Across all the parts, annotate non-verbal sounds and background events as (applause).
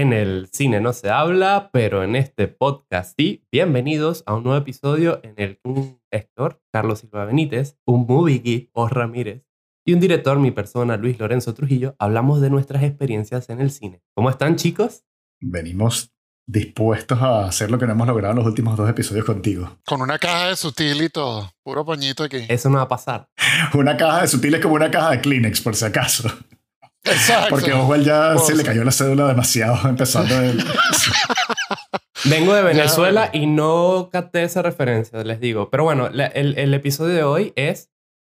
En el cine no se habla, pero en este podcast sí. Bienvenidos a un nuevo episodio en el que un Héctor, Carlos Silva Benítez, un movie geek, O Ramírez, y un director, mi persona, Luis Lorenzo Trujillo, hablamos de nuestras experiencias en el cine. ¿Cómo están, chicos? Venimos dispuestos a hacer lo que no hemos logrado en los últimos dos episodios contigo. Con una caja de sutil y todo. Puro pañito aquí. Eso no va a pasar. una caja de sutil es como una caja de Kleenex, por si acaso. Exacto. Porque a Oswald ya se le cayó la cédula demasiado empezando el... (laughs) Vengo de Venezuela y no capté esa referencia, les digo. Pero bueno, el, el episodio de hoy es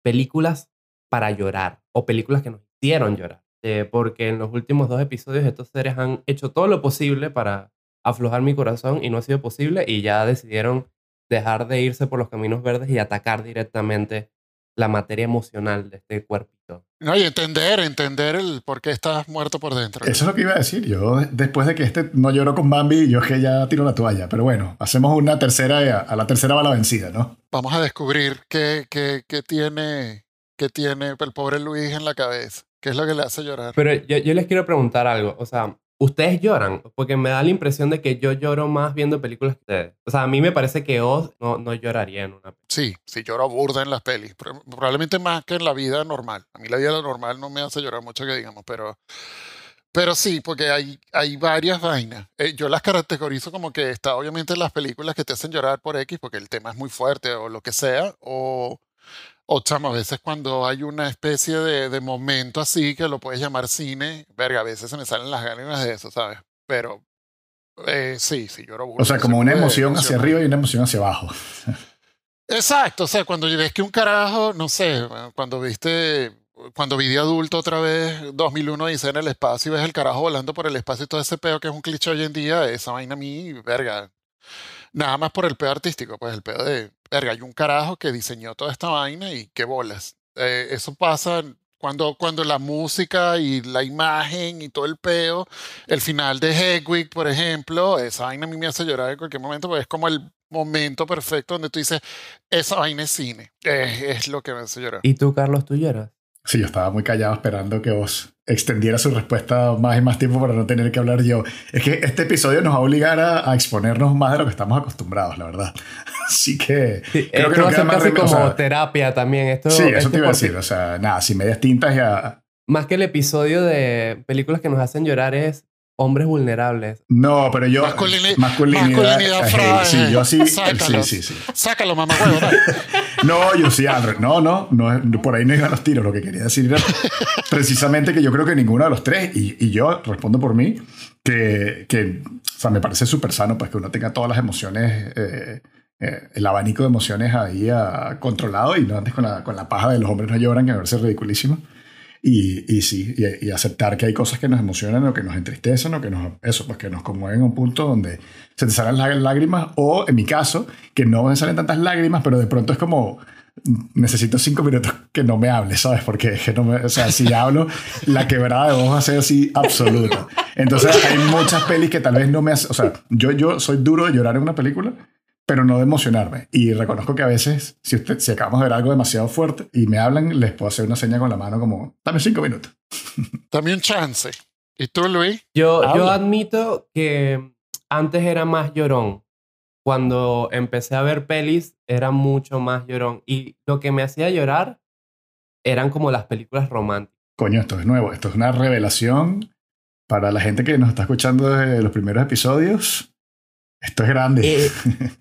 películas para llorar o películas que nos hicieron llorar. Eh, porque en los últimos dos episodios estos seres han hecho todo lo posible para aflojar mi corazón y no ha sido posible y ya decidieron dejar de irse por los caminos verdes y atacar directamente la materia emocional de este cuerpito. No, y entender, entender el por qué estás muerto por dentro. Eso es lo que iba a decir. Yo, después de que este no lloró con Bambi, yo es que ya tiro la toalla. Pero bueno, hacemos una tercera, a la tercera va la vencida, ¿no? Vamos a descubrir qué, qué, qué tiene, qué tiene el pobre Luis en la cabeza. ¿Qué es lo que le hace llorar? Pero yo, yo les quiero preguntar algo. O sea, ustedes lloran, porque me da la impresión de que yo lloro más viendo películas que ustedes. O sea, a mí me parece que Oz no, no lloraría en una película. Sí, sí lloro burda en las pelis, probablemente más que en la vida normal. A mí la vida normal no me hace llorar mucho que digamos, pero... Pero sí, porque hay, hay varias vainas. Eh, yo las categorizo como que está obviamente las películas que te hacen llorar por X porque el tema es muy fuerte o lo que sea, o o chamo, a veces cuando hay una especie de, de, momento así que lo puedes llamar cine, verga, a veces se me salen las ganas de eso, ¿sabes? Pero eh, sí, sí, lloro O sea, como una emoción hacia arriba y una emoción hacia abajo. Exacto, o sea, cuando ves que un carajo, no sé, cuando viste, cuando vi de adulto otra vez 2001 dice en el espacio y ves el carajo volando por el espacio y todo ese pedo que es un cliché hoy en día, esa vaina a mí, verga, nada más por el pedo artístico, pues el pedo de, verga, hay un carajo que diseñó toda esta vaina y qué bolas. Eh, eso pasa cuando, cuando la música y la imagen y todo el pedo, el final de Hedwig, por ejemplo, esa vaina a mí me hace llorar en cualquier momento, porque es como el momento perfecto donde tú dices, esa vaina es cine, es lo que me hace llorar. ¿Y tú, Carlos, tú lloras? Sí, yo estaba muy callado esperando que vos extendiera su respuesta más y más tiempo para no tener que hablar yo. Es que este episodio nos va a obligar a, exponernos más de lo que estamos acostumbrados, la verdad. (laughs) Así que creo que va a ser casi como terapia también. Esto, sí, eso te iba a decir. O sea, nada, sin medias tintas ya... Más que el episodio de películas que nos hacen llorar es hombres vulnerables. No, pero yo. masculinidad. masculinidad sí, yo sí. Sí, sí, sí. Sácalo, mamá, huevo, (laughs) No, yo sí, André. No, no, no, por ahí no iban los tiros. Lo que quería decir era precisamente que yo creo que ninguno de los tres, y, y yo respondo por mí, que, que o sea, me parece súper sano pues que uno tenga todas las emociones. Eh, eh, el abanico de emociones ahí uh, controlado y no antes con la, con la paja de los hombres no lloran, que me parece ridiculísimo. Y, y sí, y, aceptar que hay cosas que nos emocionan o que nos entristecen o que nos, eso, pues que nos conmueven a un punto donde se te salen las lágrimas o, en mi caso, que no me salen tantas lágrimas, pero de pronto es como, necesito cinco minutos que no me hables, ¿sabes? Porque que no me, o sea, si (laughs) hablo, la quebrada de voz va a ser así absoluta. Entonces hay muchas pelis que tal vez no me hacen, o sea, yo, yo soy duro de llorar en una película, pero no de emocionarme. Y reconozco que a veces, si, usted, si acabamos de ver algo demasiado fuerte y me hablan, les puedo hacer una seña con la mano como, dame cinco minutos. (laughs) Dame un chance. ¿Y tú, Luis? Yo, yo admito que antes era más llorón. Cuando empecé a ver pelis, era mucho más llorón. Y lo que me hacía llorar eran como las películas románticas. Coño, esto es nuevo. Esto es una revelación para la gente que nos está escuchando desde los primeros episodios. Esto es grande. Eh, (laughs)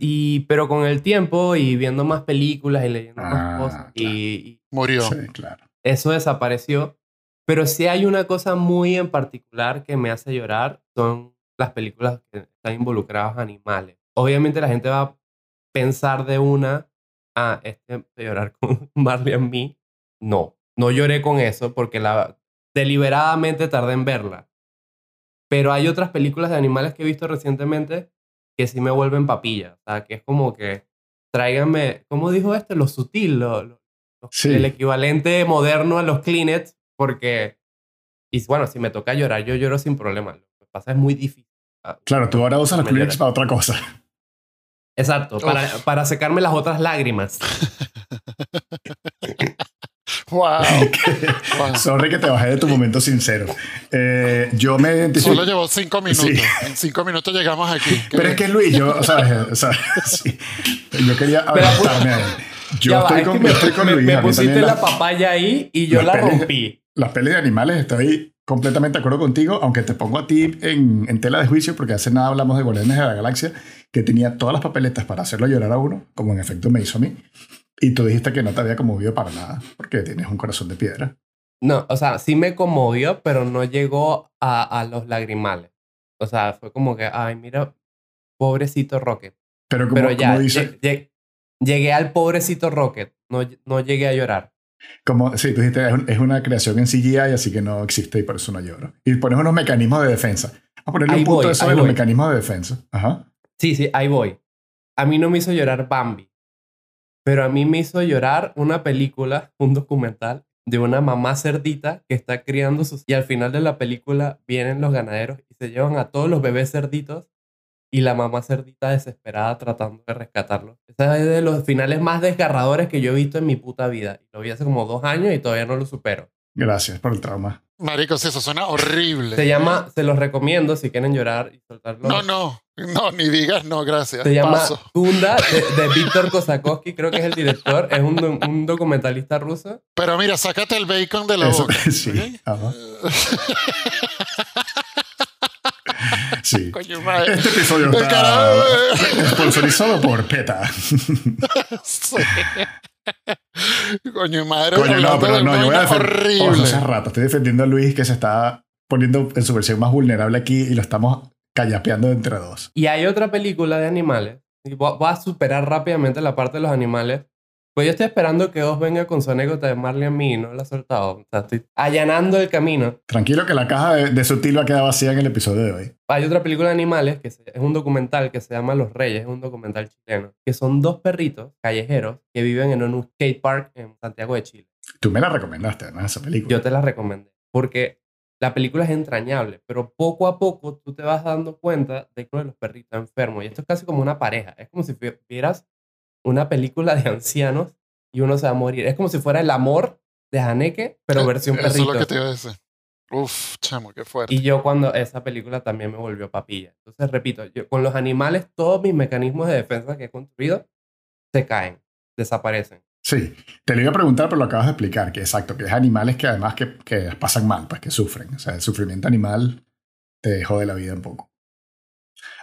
y, pero con el tiempo y viendo más películas y leyendo más ah, cosas, y, murió. Sí, claro. Eso desapareció. Pero sí hay una cosa muy en particular que me hace llorar, son las películas que están involucrados animales. Obviamente la gente va a pensar de una, ah, este llorar (laughs) con Marley and Me. No, no lloré con eso porque la, deliberadamente tardé en verla. Pero hay otras películas de animales que he visto recientemente que sí me vuelven papilla. O sea, que es como que tráiganme, ¿cómo dijo este? Lo sutil, lo, el equivalente moderno a los Kleenex, porque, y bueno, si me toca llorar, yo lloro sin problema. Lo que pasa es muy difícil. Claro, tú ahora usas los Kleenex para otra cosa. Exacto, para, para, secarme las otras lágrimas. (laughs) Wow. (laughs) Wow. Sorry que te bajé de tu momento sincero. Eh, yo me identifico. Solo llevó cinco minutos. Sí. En cinco minutos llegamos aquí. Pero es que Luis, yo, o sea, o sea, (laughs) sí. yo quería adelantarme a él. Yo Ya va, estoy es con, que me, yo estoy con me- Luis. me pusiste la las- papaya ahí y yo la pelis- rompí. Las pelis de animales, estoy completamente de acuerdo contigo, aunque te pongo a ti en, en tela de juicio, porque hace nada hablamos de Guardianes de la Galaxia, que tenía todas las papeletas para hacerlo llorar a uno, como en efecto me hizo a mí. Y tú dijiste que no te había conmovido para nada, porque tienes un corazón de piedra. No, o sea, sí me conmovió, pero no llegó a, a los lagrimales. O sea, fue como que, ay, mira, pobrecito Rocket. Pero como, Pero ya, como dice, lle- lle- llegué al pobrecito Rocket. No, no llegué a llorar. como, sí, tú dijiste, es, un- es una creación en CGI, así que no existe y por eso no lloro. Y pones unos mecanismos de defensa. A ponerle Ahí un punto voy, de eso de los voy. mecanismos de defensa. Ajá. Sí, sí, ahí voy. A mí no me hizo llorar Bambi. Pero a mí me hizo llorar una película, un documental de una mamá cerdita que está criando sus... Y al final de la película vienen los ganaderos y se llevan a todos los bebés cerditos y la mamá cerdita desesperada tratando de rescatarlos. Ese es de los finales más desgarradores que yo he visto en mi puta vida. Y lo vi hace como dos años y todavía no lo supero. Gracias por el trauma. Marico, sí, eso suena horrible. Se llama, se los recomiendo si quieren llorar y soltarlo. No, no, (laughs) no, ni digas no, gracias. Se llama Paso. Gunda de, de (laughs) Víctor Kosakowski, creo que es el director. Es un, un documentalista ruso. Pero mira, sácate el bacon de la Eso, boca. (laughs) sí. Sí. Coño, madre. Este episodio El está carajo. sponsorizado por PETA. Sí. Coño, madre. Coño, no, pero no, yo voy a defender. horrible. Hace rato estoy defendiendo a Luis que se está poniendo en su versión más vulnerable aquí y lo estamos callapeando entre dos. Y hay otra película de animales. Y voy, a superar rápidamente la parte de los animales. Pues yo estoy esperando que Oz venga con su anécdota de Marley a mí y no la ha soltado. O sea, estoy allanando el camino. Tranquilo que la caja de, de sutil va a quedar vacía en el episodio de hoy. Hay otra película de animales que es un documental que se llama Los Reyes, es un documental chileno, que son dos perritos callejeros que viven en un skate park en Santiago de Chile. Tú me la recomendaste, además, esa película. Yo te la recomendé porque la película es entrañable, pero poco a poco tú te vas dando cuenta de que uno de los perritos está enfermo y esto es casi como una pareja. Es como si vi- vieras una película de ancianos y uno se va a morir. Es como si fuera el amor de Haneke, pero versión Eso es perrito. lo que te iba a decir. Uf, chamo, qué fuerte. Y yo cuando esa película también me volvió papilla. Entonces, repito, yo, con los animales todos mis mecanismos de defensa que he construido se caen, desaparecen. Sí, te lo iba a preguntar, pero lo acabas de explicar, que exacto, que es animales que además que, que pasan mal, pues que sufren. O sea, el sufrimiento animal te jode la vida un poco.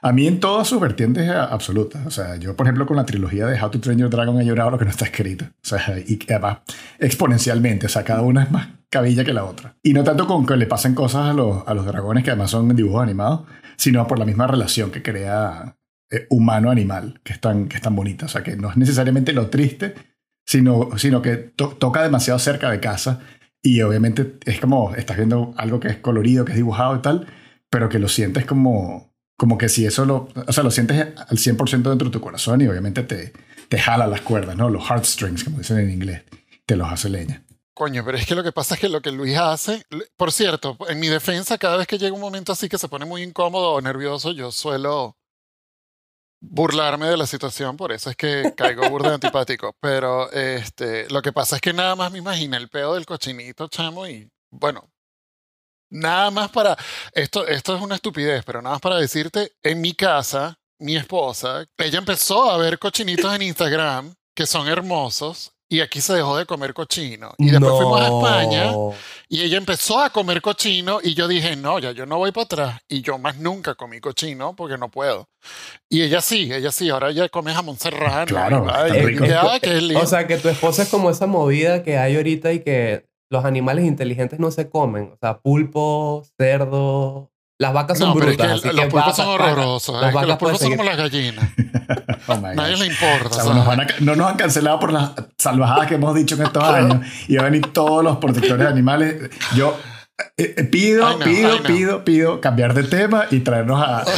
A mí en todas sus vertientes absolutas. O sea, yo, por ejemplo, con la trilogía de How to Train Your Dragon he llorado lo que no está escrito. O sea, y además exponencialmente. O sea, cada una es más cabilla que la otra. Y no tanto con que le pasen cosas a los, a los dragones, que además son dibujos animados, sino por la misma relación que crea eh, humano-animal, que es, tan, que es tan bonita. O sea, que no es necesariamente lo triste, sino, sino que to- toca demasiado cerca de casa y obviamente es como, estás viendo algo que es colorido, que es dibujado y tal, pero que lo sientes como, como que si eso lo, o sea, lo sientes al 100% dentro de tu corazón y obviamente te, te jala las cuerdas, ¿no? Los heartstrings, como dicen en inglés, te los hace leña. Coño, pero es que lo que pasa es que lo que Luis hace, por cierto, en mi defensa, cada vez que llega un momento así que se pone muy incómodo o nervioso, yo suelo burlarme de la situación, por eso es que caigo burda de antipático. (laughs) Pero este, lo que pasa es que nada más me imagino el pedo del cochinito, chamo, y bueno, nada más para, esto, esto es una estupidez, pero nada más para decirte, en mi casa, mi esposa, ella empezó a ver cochinitos en Instagram que son hermosos. Y aquí se dejó de comer cochino. Y después fuimos a España y ella empezó a comer cochino y yo dije, no, ya yo no voy para atrás. Y yo más nunca comí cochino porque no puedo. Y ella sí, ella sí, ahora ella come jamón serrano. Claro, rico. y ay, qué lindo. O sea, que tu esposa es como esa movida que hay ahorita y que los animales inteligentes no se comen. O sea, pulpo, cerdo. Las vacas son no, pero es brutas. que así los pulpos vacas, son horrorosos. Las vacas los pulpos son como las gallinas. (laughs) Oh my Nadie le importa. O sea, ¿sabes? nos van a- no nos han cancelado por las salvajadas que hemos dicho en estos años y van a venir todos los protectores de animales. Yo eh, eh, pido, pido, pido, pido cambiar de tema y traernos a... (laughs)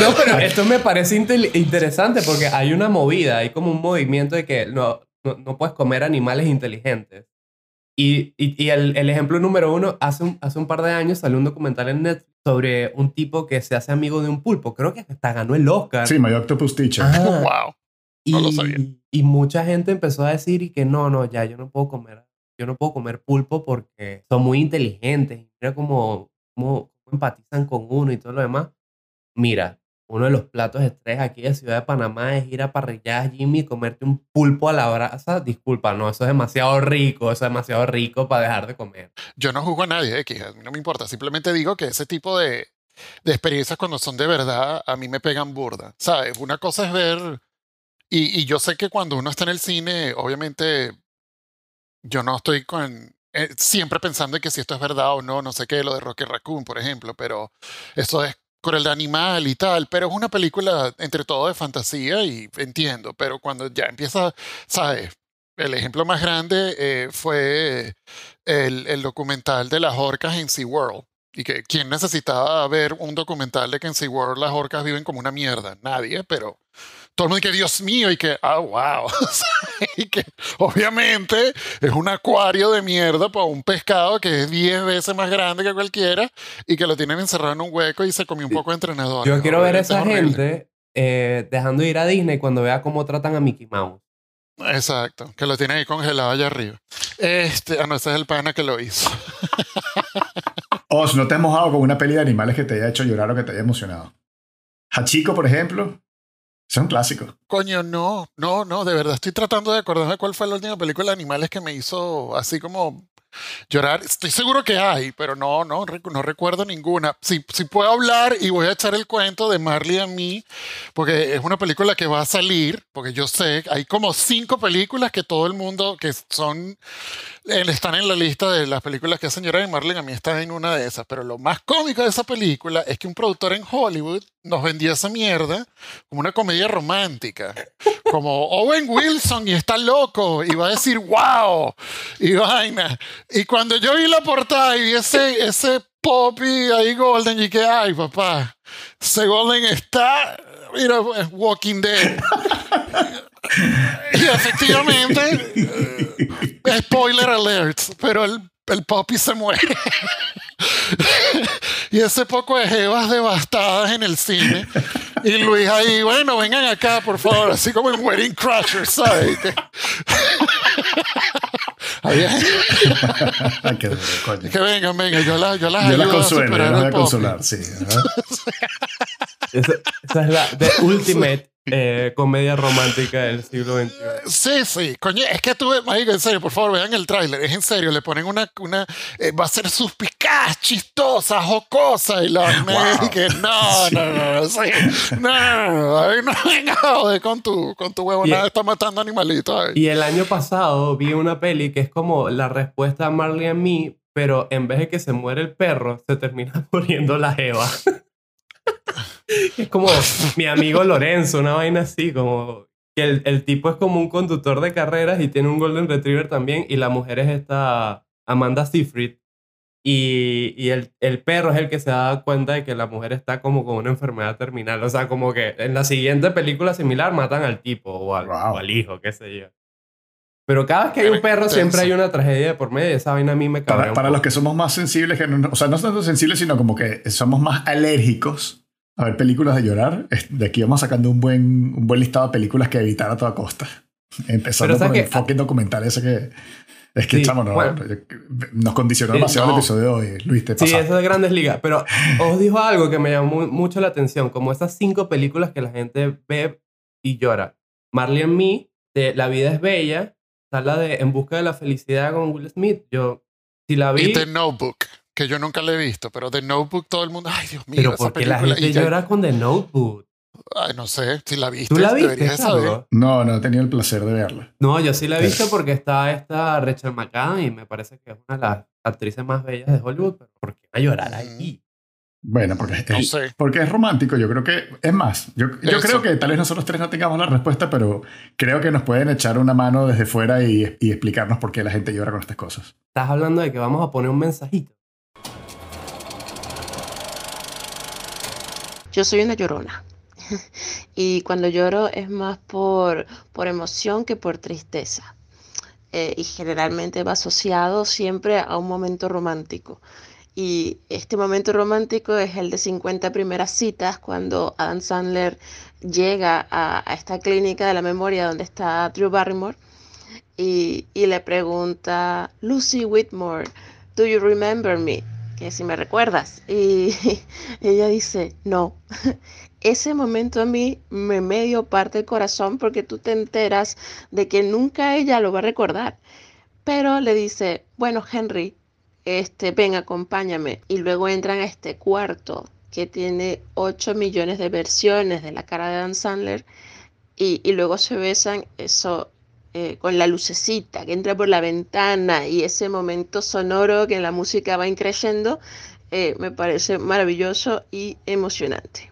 No, pero esto me parece interesante porque hay una movida, hay como un movimiento de que no, no, no puedes comer animales inteligentes. Y, y, y el, el ejemplo número uno, hace un, hace un par de años salió un documental en Netflix sobre un tipo que se hace amigo de un pulpo. Creo que hasta ganó el Oscar. Sí, My Octopus Teacher. Ajá. (laughs) Wow. No lo sabía. Y mucha gente empezó a decir y que no, no, ya yo no puedo comer, yo no puedo comer pulpo porque son muy inteligentes. Mira cómo, cómo, cómo empatizan con uno y todo lo demás. Mira, uno de los platos estrés aquí de Ciudad de Panamá es ir a parrilladas Jimmy y comerte un pulpo a la brasa. Disculpa, no, eso es demasiado rico, eso es demasiado rico para dejar de comer. Yo no juzgo a nadie, X, mí no me importa. Simplemente digo que ese tipo de, de experiencias cuando son de verdad, a mí me pegan burda. ¿Sabes? Una cosa es ver. Y, y yo sé que cuando uno está en el cine, obviamente, yo no estoy con. eh, siempre pensando en que si esto es verdad o no, no sé qué, lo de Rocky Raccoon, por ejemplo, pero eso es crueldad animal y tal, pero es una película entre todo de fantasía y entiendo, pero cuando ya empieza, ¿sabes? El ejemplo más grande eh, fue el, el documental de las orcas en SeaWorld. Y que quién necesitaba ver un documental de que en SeaWorld las orcas viven como una mierda. Nadie, pero todo el mundo que Dios mío y que, ah, wow. (laughs) y que obviamente es un acuario de mierda para un pescado que es 10 veces más grande que cualquiera y que lo tienen encerrado en un hueco y se comió un poco de entrenador. Yo quiero ver a esa horrible. gente eh, dejando de ir a Disney cuando vea cómo tratan a Mickey Mouse. Exacto, que lo tienen ahí congelado allá arriba. Este, ah, no, ese es el pana que lo hizo. (laughs) Os, ¿no te has mojado con una peli de animales que te haya hecho llorar o que te haya emocionado? Hachiko, por ejemplo. Es un clásico. Coño, no, no, no, de verdad estoy tratando de acordarme cuál fue la última película de animales que me hizo así como llorar. Estoy seguro que hay, pero no, no, no recuerdo ninguna. Si, si puedo hablar y voy a echar el cuento de Marley a mí, porque es una película que va a salir, porque yo sé, hay como cinco películas que todo el mundo, que son, están en la lista de las películas que hacen llorar y Marley a mí está en una de esas. Pero lo más cómico de esa película es que un productor en Hollywood nos vendió esa mierda como una comedia romántica. Como Owen Wilson y está loco y va a decir wow y vaina. Y cuando yo vi la portada y vi ese, ese Poppy ahí Golden y que ay papá, ese Golden está, mira, Walking Dead. (laughs) y efectivamente, eh, spoiler alert, pero el, el Poppy se muere. (laughs) y ese poco de jevas devastadas en el cine. Y Luis ahí, bueno, vengan acá, por favor, así como en Wedding Crashers, ¿sabes? Que- (laughs) vengan, vengan, yo las yo las Yo la ayudo a consuelo, yo superar la voy el a Poppy. consolar, sí. Esa, esa es la the ultimate eh, comedia romántica del siglo XXI. Sí, sí, coño, es que tuve, marico, en serio, por favor, vean el tráiler, es en serio, le ponen una, una eh, va a ser suspicaz, chistosa, jocosa, y la (laughs) Wow. y que no, no, (laughs) no, no, sí, no, no, no, ay, no (laughs) venga joder con tu, con tu huevo, nada, está matando animalitos. ay. Y el año pasado vi una peli que es como la respuesta a Marley and Me, pero en vez de que se muere el perro, se termina muriendo la jeva. Es como mi amigo Lorenzo, una vaina así, como que el, el tipo es como un conductor de carreras y tiene un Golden Retriever también, y la mujer es esta Amanda Seyfried. Y, y el, el perro es el que se da cuenta de que la mujer está como con una enfermedad terminal. O sea, como que en la siguiente película similar matan al tipo o al, Wow. o al hijo, qué sé yo. Pero cada vez que hay un perro siempre hay una tragedia de por medio esa vaina a mí me cabrea Para, los que somos más sensibles, que no, o sea, no tanto sensibles, sino como que somos más alérgicos a ver películas de llorar, de aquí vamos sacando un buen, un buen listado de películas que evitar a toda costa. (laughs) Empezando Pero ¿sabes por el fucking documental ese que... Es que, Sí, chamo, no, bueno. nos condicionó Sí, demasiado no. el episodio de hoy. Luis, te Sí, eso de grandes ligas. Pero (laughs) os dijo algo que me llamó mu- mucho la atención, como esas cinco películas que la gente ve y llora. Marley and Me, de La vida es bella, está la de En busca de la felicidad con Will Smith. Yo, si la vi, Y The Notebook, que yo nunca le he visto, pero The Notebook todo el mundo, ay Dios mío, pero esa porque la gente ya- llora con The Notebook. Ay, no sé, si la viste, ¿Tú la viste, deberías saber. No, no he tenido el placer de verla. No, yo sí la he visto porque está esta Rachel McAdams y me parece que es una de las actrices más bellas de Hollywood, pero ¿por qué va a llorar ahí? Bueno, porque es, No sé. porque es romántico. Yo creo que, es más, yo, yo creo que tal vez nosotros tres no tengamos la respuesta, pero creo que nos pueden echar una mano desde fuera y, y explicarnos por qué la gente llora con estas cosas. Estás hablando de que vamos a poner un mensajito. Yo soy una llorona. (laughs) Y cuando lloro es más por, por emoción que por tristeza. Eh, y generalmente va asociado siempre a un momento romántico. Y este momento romántico es el de 50 primeras citas, cuando Adam Sandler llega a, esta clínica de la memoria donde está Drew Barrymore y, y le pregunta, Lucy Whitmore, ¿do you remember me? Que si me recuerdas. Y (laughs) ella dice, no. (laughs) Ese momento a mí me medio parte el corazón porque tú te enteras de que nunca ella lo va a recordar. Pero le dice, bueno, Henry, este, ven, acompáñame. Y luego entran a este cuarto que tiene 8 millones de versiones de la cara de Dan Sandler y, luego se besan, eso eh, con la lucecita que entra por la ventana y ese momento sonoro que la música va increyendo, eh, me parece maravilloso y emocionante.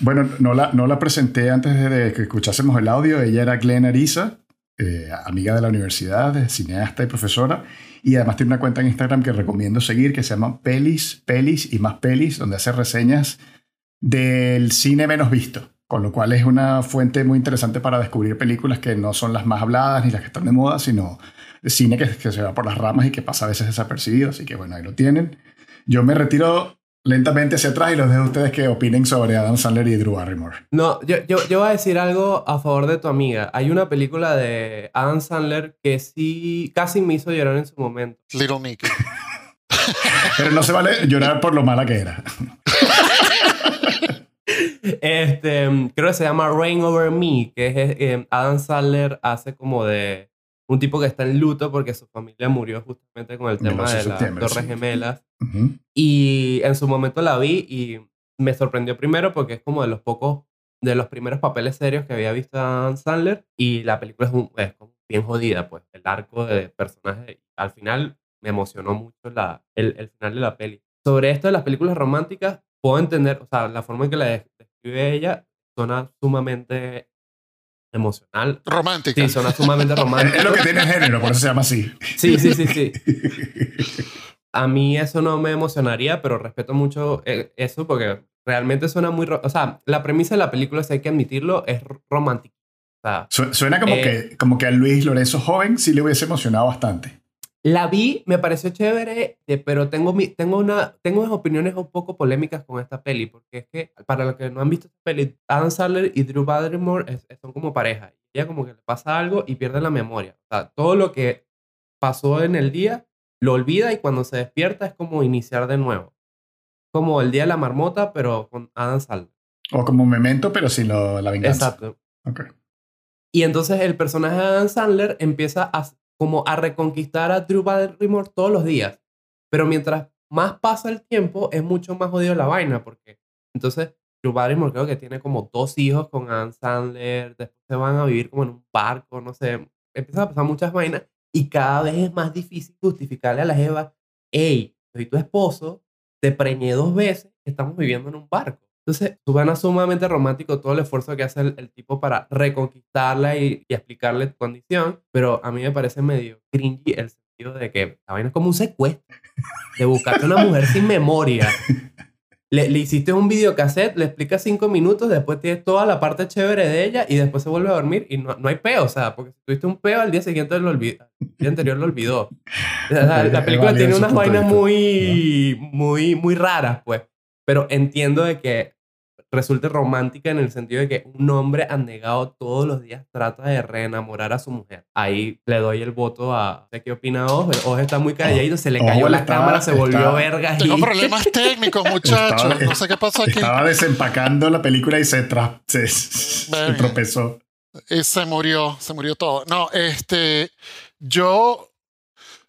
Bueno, no la, no la presenté antes de que escuchásemos el audio. Ella era Glenn Arisa, eh, amiga de la universidad, cineasta y profesora. Y además tiene una cuenta en Instagram que recomiendo seguir que se llama Pelis, Pelis y más Pelis, donde hace reseñas del cine menos visto. Con lo cual es una fuente muy interesante para descubrir películas que no son las más habladas ni las que están de moda, sino cine que, que se va por las ramas y que pasa a veces desapercibido. Así que bueno, ahí lo tienen. Yo me retiro lentamente hacia atrás y los dejo a ustedes que opinen sobre Adam Sandler y Drew Barrymore. No, yo, yo, yo, voy a decir algo a favor de tu amiga. Hay una película de Adam Sandler que sí casi me hizo llorar en su momento. Little Nicky. (laughs) Pero no se vale llorar por lo mala que era. (laughs) Este, creo que se llama Rain Over Me, que es eh, Adam Sandler hace como de un tipo que está en luto porque su familia murió justamente con el tema de las Torres Gemelas. Y en su momento la vi y me sorprendió primero porque es como de los pocos, de los primeros papeles serios que había visto a Sandler y la película es, bien jodida, pues el arco de personaje. Al final me emocionó mucho la, el, el, final de la peli. Sobre esto de las películas románticas, puedo entender, o sea, la forma en que la describe ella suena sumamente emocional. Romántica. Sí, suena sumamente romántica. es lo que tiene el género, por eso se llama así. Sí, sí, sí, sí. A mí eso no me emocionaría, pero respeto mucho eh, eso porque realmente suena muy... O sea, la premisa de la película, si hay que admitirlo, es romántica. suena como, que, eh, como que a Luis Lorenzo joven sí le hubiese emocionado bastante. La vi, me pareció chévere, eh, pero tengo, mi, tengo, una, tengo unas opiniones un poco polémicas con esta peli, porque es que, para los que no han visto esta peli, Adam Sandler y Drew Barrymore son como pareja. Ella como que le pasa algo y pierde la memoria. O sea, todo lo que pasó en el día lo olvida y cuando se despierta es como iniciar de nuevo. Como el día de la marmota, pero con Adam Sandler. O como Memento, pero sin la venganza. Exacto. Okay. Y entonces el personaje de Adam Sandler empieza a como a reconquistar a Drew Barrymore todos los días. Pero mientras más pasa el tiempo, es mucho más jodido la vaina, porque entonces Drew Barrymore creo que tiene como dos hijos con Adam Sandler, después se van a vivir como en un barco, no sé, empiezan a pasar muchas vainas y cada vez es más difícil justificarle a la Jeva, hey, soy tu esposo, te preñé dos veces, estamos viviendo en un barco. Entonces, suena sumamente romántico todo el esfuerzo que hace el, tipo para reconquistarla y, explicarle tu condición, pero a mí me parece medio cringy el sentido de que la vaina es como un secuestro, de buscarte una mujer sin memoria. Le, le, hiciste un videocassette, le explicas cinco minutos, después tienes toda la parte chévere de ella y después se vuelve a dormir y no, no hay peo, o sea, porque si tuviste un peo al día siguiente lo olvidó, el día anterior lo olvidó. La, la película tiene unas vainas muy, muy, muy raras, pues, pero entiendo de que resulte romántica en el sentido de que un hombre anegado todos los días trata de reenamorar a su mujer. Ahí le doy el voto a... ¿Qué opina Oz? Oz está muy calladito, se le cayó la cámara, se volvió verga. Tengo problemas técnicos, muchachos. no sé qué pasó aquí. Estaba desempacando la película y se, tropezó. Y se murió, se murió todo. No, este... Yo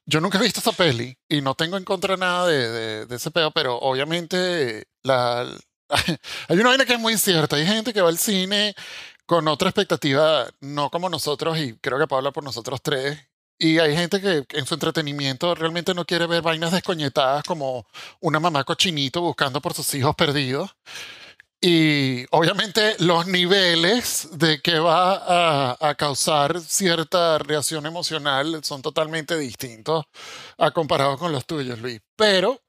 yo nunca he visto esa peli y no tengo en contra nada de, de, de ese pedo, pero obviamente la, (laughs) hay una vaina que es muy cierta. Hay gente que va al cine con otra expectativa, no como nosotros, y creo que Pablo por nosotros tres. Y hay gente que en su entretenimiento realmente no quiere ver vainas descoñetadas como una mamá cochinito buscando por sus hijos perdidos. Y obviamente los niveles de que va a, a, causar cierta reacción emocional son totalmente distintos a comparado con los tuyos, Luis. Pero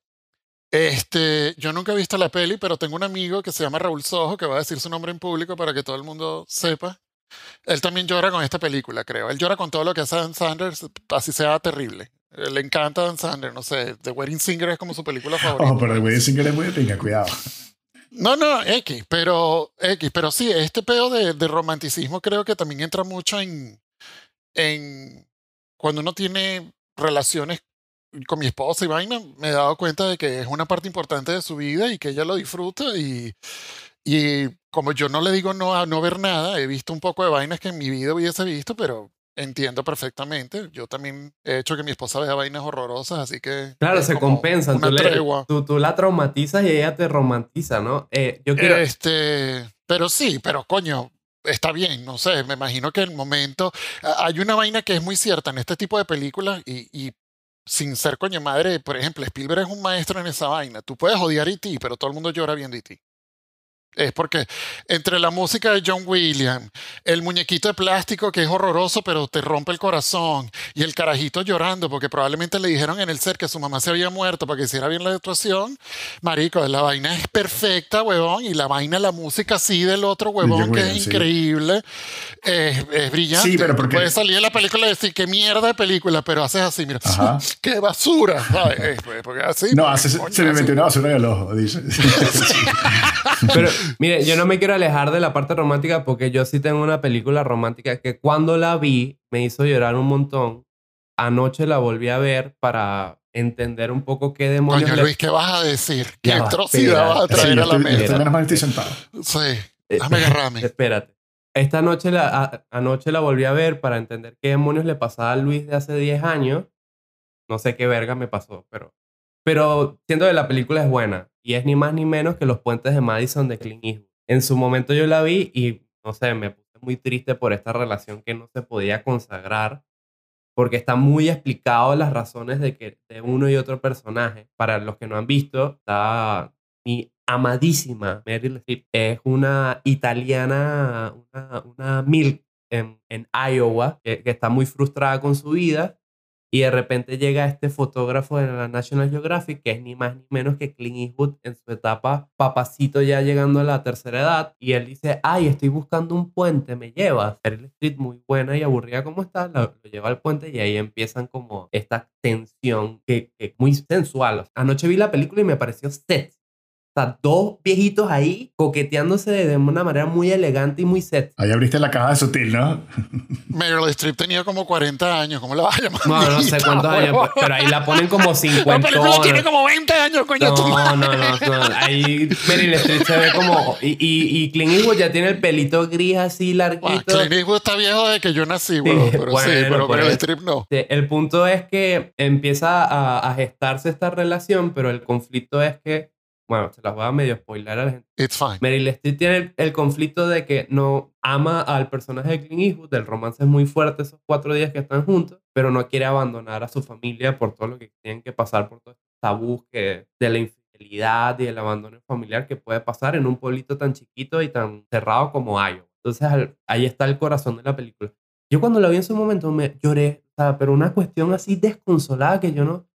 este, yo nunca he visto la peli, pero tengo un amigo que se llama Raúl Sojo, que va a decir su nombre en público para que todo el mundo sepa. él también llora con esta película, creo. Él llora con todo lo que hace Dan Sanders, así sea terrible. Le encanta Dan Sanders, no sé. The Wedding Singer es como su película favorita. Oh, pero The Wedding Singer es muy de cuidado. No, no, X, pero X, pero sí, este pedo de, de, romanticismo creo que también entra mucho en, en cuando uno tiene relaciones con mi esposa y vaina, me he dado cuenta de que es una parte importante de su vida y que ella lo disfruta y, y como yo no le digo no a no ver nada, he visto un poco de vainas que en mi vida hubiese visto, pero entiendo perfectamente. Yo también he hecho que mi esposa vea vainas horrorosas, así que. Claro, se compensan. Tú, tú, la traumatizas y ella te romantiza, ¿no? Eh, yo quiero. Este. Pero sí, pero coño. Está bien, no sé, me imagino que el momento. Hay una vaina que es muy cierta en este tipo de películas y, y sin ser coño madre, por ejemplo, Spielberg es un maestro en esa vaina. Tú puedes odiar E.T., pero todo el mundo llora viendo E.T. Es porque entre la música de John Williams, el muñequito de plástico que es horroroso pero te rompe el corazón, y el carajito llorando porque probablemente le dijeron en el ser que su mamá se había muerto para que hiciera bien la actuación, marico, la vaina es perfecta, huevón, y la vaina, la música así del otro huevón que es increíble, es, brillante. Sí, pero porque... Puedes salir de la película y decir qué mierda de película, pero haces así, mira, (laughs) qué basura. Porque así, no, se me metió una basura en el ojo, dice. (laughs) pero Mire, yo no me (laughs) quiero alejar de la parte romántica porque yo sí tengo una película romántica que cuando la vi me hizo llorar un montón. Anoche la volví a ver para entender un poco qué demonios. Coño, Luis, ¿qué vas a decir? ¿Qué atrocidad vas a traer a la mesa? Menos mal estoy sentado. Sí, déjame agarrarme. (laughs) Espérate. Esta noche la, anoche la volví a ver para entender qué demonios le pasaba a Luis de hace 10 años. No sé qué verga me pasó, pero pero siento que la película es buena y es ni más ni menos que Los Puentes de Madison de Clint Eastwood. En su momento yo la vi y, no sé, me puse muy triste por esta relación que no se podía consagrar porque está muy explicado las razones de que de uno y otro personaje. Para los que no han visto, está mi amadísima Meryl Streep. Es una italiana, una, una milk en, en Iowa, que, que, está muy frustrada con su vida y de repente llega este fotógrafo de la National Geographic, que es ni más ni menos que Clint Eastwood en su etapa papacito ya llegando a la tercera edad. Y él dice, ay, estoy buscando un puente, ¿me llevas? Meryl Street muy buena y aburrida como está, lo, lleva al puente y ahí empiezan como esta tensión que, que muy sensual. Anoche vi la película y me pareció set dos viejitos ahí coqueteándose de una manera muy elegante y muy set. Ahí abriste la caja de sutil, ¿no? (laughs) Meryl Streep tenía como 40 años, ¿cómo la vas a llamar? No, no sé cuántos (laughs) años, pero ahí la ponen como 50. La película tiene como 20 años, coño. No, no, no, no, Ahí Meryl Streep se ve como... Y, y, y, Clint Eastwood ya tiene el pelito gris así larguito. Clint Eastwood está viejo desde que yo nací, güey. pero sí, pero Meryl Streep no. El punto es que empieza a, a gestarse esta relación, pero el conflicto es que bueno, se las voy a medio spoiler a la gente. It's fine. Meryl Streep tiene el, conflicto de que no ama al personaje de Clint Eastwood, el romance es muy fuerte esos cuatro días que están juntos, pero no quiere abandonar a su familia por todo lo que tienen que pasar, por todo este tabú que, de la infidelidad y el abandono familiar que puede pasar en un pueblito tan chiquito y tan cerrado como Iowa. Entonces ahí está el corazón de la película. Yo cuando la vi en su momento me lloré, pero una cuestión así desconsolada que yo no...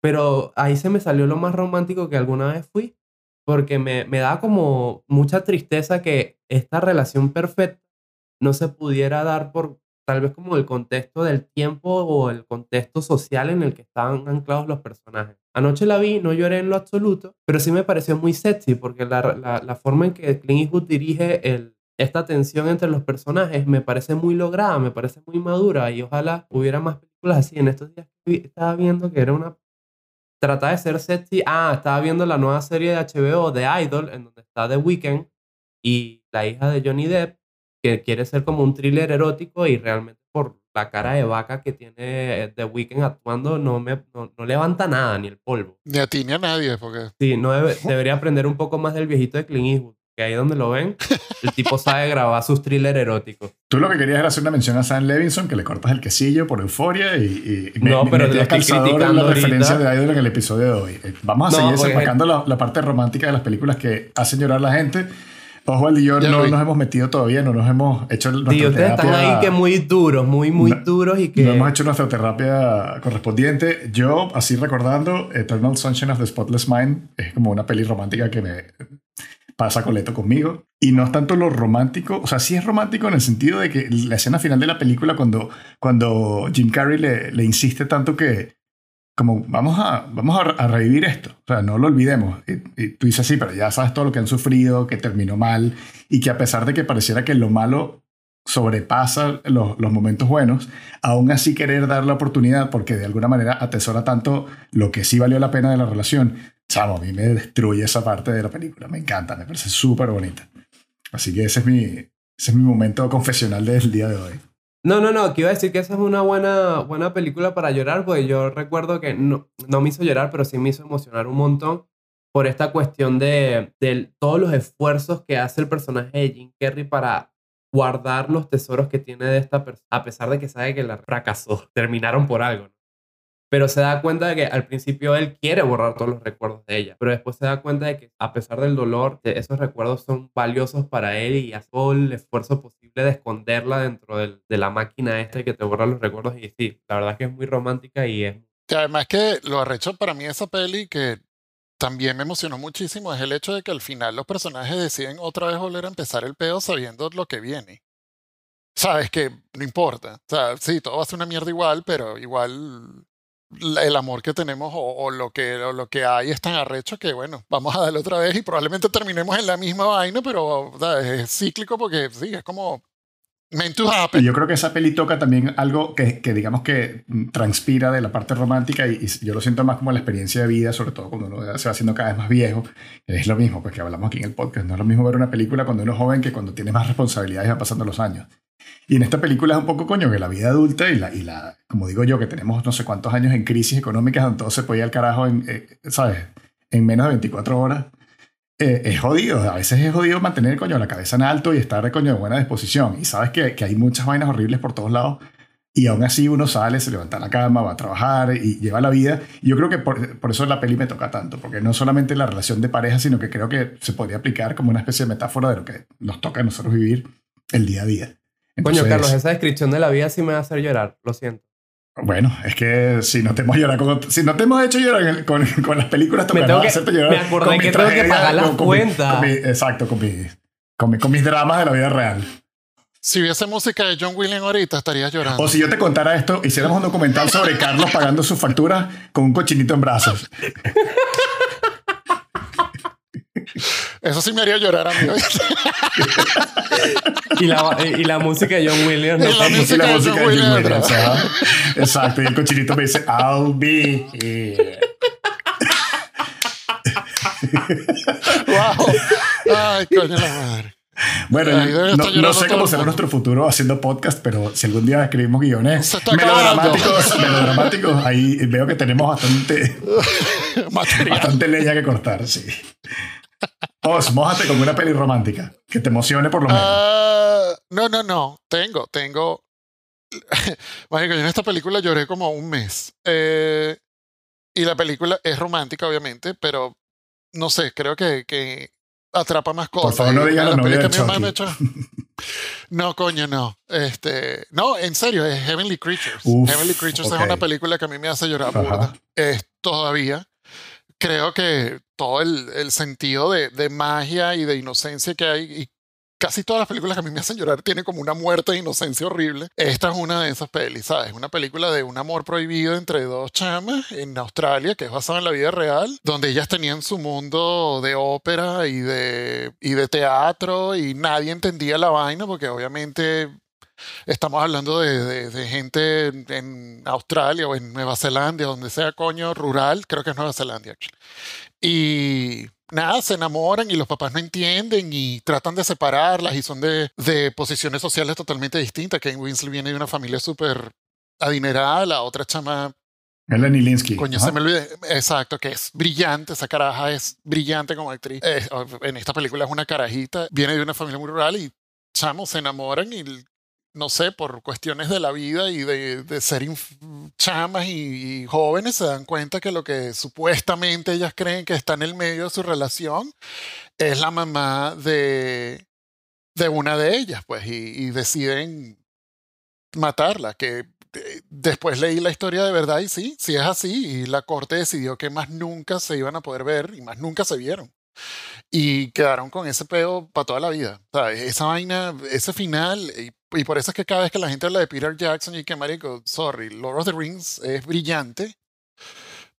Pero ahí se me salió lo más romántico que alguna vez fui porque me, me da como mucha tristeza que esta relación perfecta no se pudiera dar por tal vez como el contexto del tiempo o el contexto social en el que estaban anclados los personajes. Anoche la vi, no lloré en lo absoluto, pero sí me pareció muy sexy porque la, la, la forma en que Clint Eastwood dirige el, esta tensión entre los personajes me parece muy lograda, me parece muy madura y ojalá hubiera más películas así. En estos días estaba viendo que era una trata de ser sexy. Ah, estaba viendo la nueva serie de HBO de Idol, en donde está The Weeknd y la hija de Johnny Depp, que quiere ser como un thriller erótico y realmente por la cara de vaca que tiene eh, The Weeknd actuando no, me, no, levanta nada, ni el polvo. Ni a ti ni a nadie, porque... Sí, no debería aprender un poco más del viejito de Clint Eastwood que ahí donde lo ven, el tipo sabe grabar sus thrillers eróticos. Tú lo que querías era hacer una mención a Sam Levinson, que le cortas el quesillo por euforia y, y no, pero te estoy criticando la referencia de Idol en el episodio de hoy. Eh, vamos a seguir desempacando la, la, parte romántica de las películas que hacen llorar a la gente. Oswald y yo no nos hemos metido todavía, no nos hemos hecho nuestra sí, ustedes están ahí que muy duros, muy, muy duros y que... No hemos hecho nuestra terapia correspondiente. Yo, así recordando, Eternal Sunshine of the Spotless Mind es como una peli romántica que me pasa Coleto conmigo. Y no es tanto lo romántico, o sea, sí es romántico en el sentido de que la escena final de la película, cuando, cuando Jim Carrey le, insiste tanto que, como, vamos a, vamos a, revivir esto, o sea, no lo olvidemos. Y, y, tú dices, sí, pero ya sabes todo lo que han sufrido, que terminó mal, y que a pesar de que pareciera que lo malo sobrepasa los, los, momentos buenos, aún así querer dar la oportunidad porque de alguna manera atesora tanto lo que sí valió la pena de la relación. Chamo, a mí me destruye esa parte de la película, me encanta, me parece súper bonita. Así que ese es, mi, ese es mi momento confesional del día de hoy. No, no, no, que iba a decir que esa es una buena, buena película para llorar, porque yo recuerdo que no, no me hizo llorar, pero sí me hizo emocionar un montón por esta cuestión de, de todos los esfuerzos que hace el personaje de Jim Carrey para guardar los tesoros que tiene de esta persona, a pesar de que sabe que la fracasó, terminaron por algo. Pero se da cuenta de que al principio él quiere borrar todos los recuerdos de ella, pero después se da cuenta de que a pesar del dolor, esos recuerdos son valiosos para él y hace todo el esfuerzo posible de esconderla dentro de la máquina esta que te borra los recuerdos. Y sí, la verdad es que es muy romántica y es... además que lo arrecho para mí esa peli que también me emocionó muchísimo es el hecho de que al final los personajes deciden otra vez volver a empezar el pedo sabiendo lo que viene. Sabes que no importa. O sea, sí, todo va a ser una mierda igual, pero igual el amor que tenemos o, lo, que, lo que hay es tan arrecho que, bueno, vamos a darle otra vez y probablemente terminemos en la misma vaina, pero es cíclico porque sí, es como yo creo que esa peli toca también algo que, que, digamos que transpira de la parte romántica y, yo lo siento más como la experiencia de vida, sobre todo cuando uno se va haciendo cada vez más viejo. Es lo mismo, pues que hablamos aquí en el podcast. No es lo mismo ver una película cuando uno es joven que cuando tiene más responsabilidades y va pasando los años. Y en esta película es un poco coño que la vida adulta y la, y la como digo yo, que tenemos no sé cuántos años en crisis económicas puede ir al carajo en, eh, ¿sabes? En menos de 24 horas eh, es jodido. A veces es jodido mantener coño la cabeza en alto y estar coño de buena disposición. Y sabes que, que, hay muchas vainas horribles por todos lados. Y aún así uno sale, se levanta en la cama, va a trabajar y lleva la vida. Y yo creo que por, por, eso la peli me toca tanto, porque no solamente la relación de pareja, sino que creo que se podría aplicar como una especie de metáfora de lo que nos toca a nosotros vivir el día a día. Entonces, coño, Carlos, esa descripción de la vida sí me va a hacer llorar, lo siento. Bueno, es que si no te hemos llorado con, si no te hemos hecho llorar con, (laughs) con las películas, me tengo que, hacerte llorar. Me acordé que tengo que pagar las cuentas. exacto, con, mi, con, con, mis dramas de la vida real. Si hubiese música de John Williams ahorita, estarías llorando. O si yo te contara esto, hiciéramos un documental sobre Carlos pagando sus facturas con un cochinito en brazos. (laughs) Eso sí me haría llorar a mí. (laughs) y, la, y la música de John Williams. ¿no? Y la, música, de John, Williams. exacto. Y el cochinito me dice, I'll be here. wow. Ay, coño la madre. Bueno, no, no, sé cómo será nuestro futuro haciendo podcast, pero si algún día escribimos guiones melodramáticos, melodramáticos, ahí veo que tenemos bastante, (laughs) bastante leña que cortar, sí. Os, mójate con una peli romántica que te emocione por lo menos. Uh, no, no, no. Tengo, tengo. (laughs) Mágico, yo en esta película lloré como un mes. Eh, y la película es romántica, obviamente, pero no sé, creo que, que atrapa más cosas. Por favor, no digas la novia de hecho... No, coño, no. Este, no, en serio, es Heavenly Creatures. Heavenly Creatures es una película que a mí me hace llorar burda. Es todavía creo que todo el, el sentido de, de, magia y de inocencia que hay, y casi todas las películas que a mí me hacen llorar tienen como una muerte de inocencia horrible. Esta es una de esas pelis, ¿sabes? Una película de un amor prohibido entre dos chamas en Australia, que es basada en la vida real, donde ellas tenían su mundo de ópera y de, y de teatro y nadie entendía la vaina porque obviamente Estamos hablando de, de, gente en, Australia o en Nueva Zelanda, donde sea coño rural, creo que es Nueva Zelanda. Y nada, se enamoran y los papás no entienden y tratan de separarlas y son de, de posiciones sociales totalmente distintas. Kane Winslet viene de una familia súper adinerada, la otra chama Melanie Linsky. Coño, se me olvidé. Exacto, que es brillante. Esa caraja es brillante como actriz. en esta película es una carajita. Viene de una familia muy rural y chamos se enamoran y no sé, por cuestiones de la vida y de, de ser chamas y, jóvenes, se dan cuenta que lo que supuestamente ellas creen que está en el medio de su relación es la mamá de, de una de ellas, pues, y, deciden matarla, que eh, después leí la historia de verdad y sí, sí es así, y la corte decidió que más nunca se iban a poder ver y más nunca se vieron. y quedaron con ese pedo para toda la vida. O sea, esa vaina, ese final, y, por eso es que cada vez que la gente habla de Peter Jackson y que marico, sorry, Lord of the Rings es brillante,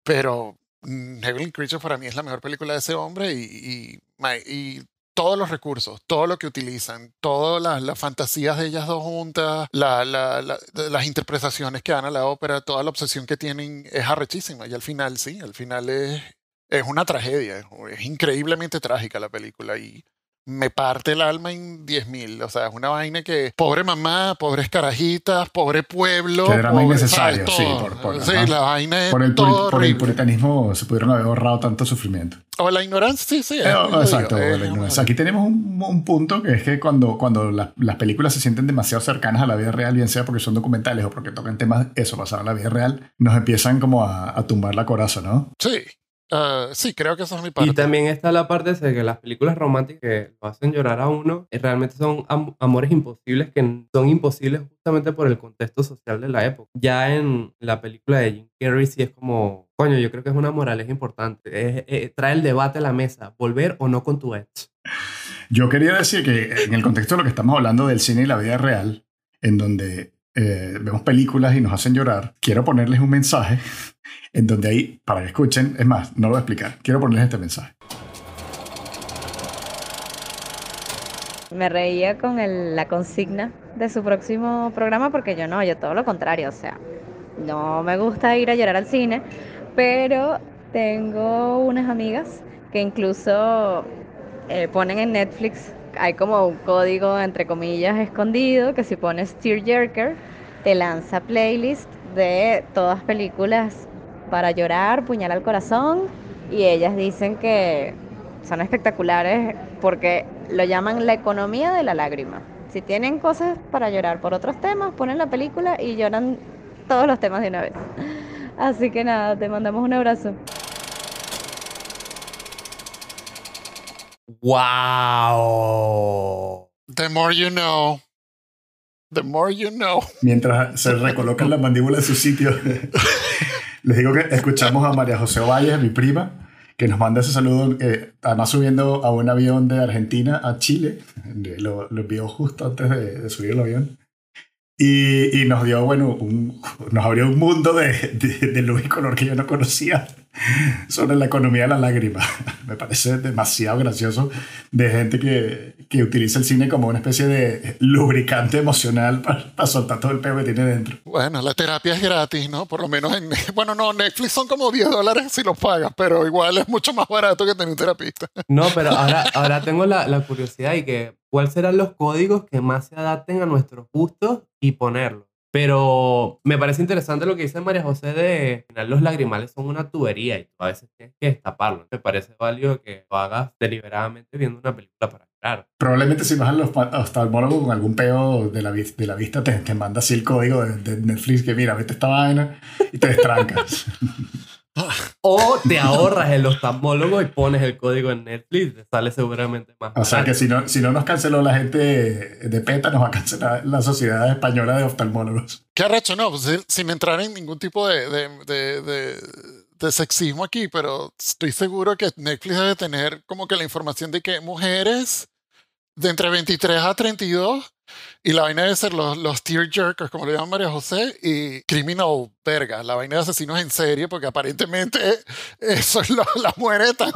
pero Heavenly Creature para mí es la mejor película de ese hombre y, y, todos los recursos, todo lo que utilizan, todas las, fantasías de ellas dos juntas, la, las interpretaciones que dan a la ópera, toda la obsesión que tienen es arrechísima. Y al final, sí, al final es, es una tragedia, es increíblemente trágica la película y me parte el alma en 10.000. O sea, es una vaina que, pobre mamá, pobres carajitas, pobre pueblo. Que era muy necesario, sí. Por, sí, la vaina es por el, todo por el puritanismo se pudieron haber ahorrado tanto sufrimiento. O la ignorancia, sí, sí. Eh, exacto, la ignorancia. Aquí tenemos un, punto que es que cuando, cuando las películas se sienten demasiado cercanas a la vida real, bien sea porque son documentales o porque tocan temas, eso, pasar a la vida real, nos empiezan como a, a tumbar la coraza, ¿no? Sí, Ah, sí, creo que esa es mi parte. Y también está la parte de que las películas románticas que lo hacen llorar a uno eh, realmente son amores imposibles que son imposibles justamente por el contexto social de la época. Ya en la película de Jim Carrey sí es como, coño, yo creo que es una moraleja importante. Eh, trae el debate a la mesa, volver o no con tu ex. Yo quería decir que en el contexto de lo que estamos hablando del cine y la vida real, en donde eh, vemos películas y nos hacen llorar, quiero ponerles un mensaje (laughs) en donde ahí, para que escuchen, es más, no lo voy a explicar, quiero ponerles este mensaje. Me reía con la consigna de su próximo programa porque yo no, yo todo lo contrario, o sea, no me gusta ir a llorar al cine, pero tengo unas amigas que incluso eh, ponen en Netflix hay como un código entre comillas escondido que si pones Tearjerker te lanza playlist de todas películas para llorar, puñal al corazón y ellas dicen que son espectaculares porque lo llaman la economía de la lágrima. Si tienen cosas para llorar por otros temas, ponen la película y lloran todos los temas de una vez. Así que nada, te mandamos un abrazo. ¡Wow! The more you know. The more you know. Mientras se recolocan las mandíbulas en su sitio, (laughs) les digo que escuchamos a María José Valle, mi prima, que nos manda ese saludo, eh, además subiendo a un avión de Argentina a Chile. Lo, lo envió justo antes de, de subir el avión. Y, y, nos dio, bueno, un, nos abrió un mundo de, de, de luz y color que yo no conocía sobre la economía de la lágrima. (laughs) Me parece demasiado gracioso de gente que, que utiliza el cine como una especie de lubricante emocional para, soltar todo el peo que tiene dentro. Bueno, la terapia es gratis, ¿no? Por lo menos en... (laughs) Bueno, no, Netflix son como 10 dólares si los pagas, pero igual es mucho más barato que tener un terapista. (laughs) No, pero ahora, ahora tengo la, la curiosidad y que cuáles serán los códigos que más se adapten a nuestros gustos y ponerlos. Pero me parece interesante lo que dice María José de al final los lagrimales son una tubería y a veces tienes que destaparlo. Me parece válido que lo hagas deliberadamente viendo una película para llorar. Probablemente si vas al oftalmólogo con algún peo de la, de la vista te, te manda así el código de, de Netflix que mira, vete esta vaina y te destrancas. (laughs) (laughs) O te ahorras el oftalmólogo y pones el código en Netflix, te sale seguramente más. O sea que si no, si no nos canceló la gente de PETA, nos va a cancelar la Sociedad Española de Oftalmólogos. ¿Qué arrecho? No, pues, sin entrar en ningún tipo de, de, de, de, sexismo aquí, pero estoy seguro que Netflix debe tener como que la información de que mujeres de entre 23 a 32 y la vaina debe ser los, los tear jerkers, como le llaman María José, y criminal verga, la vaina de asesinos en serie, porque aparentemente eso es lo, las mujeres están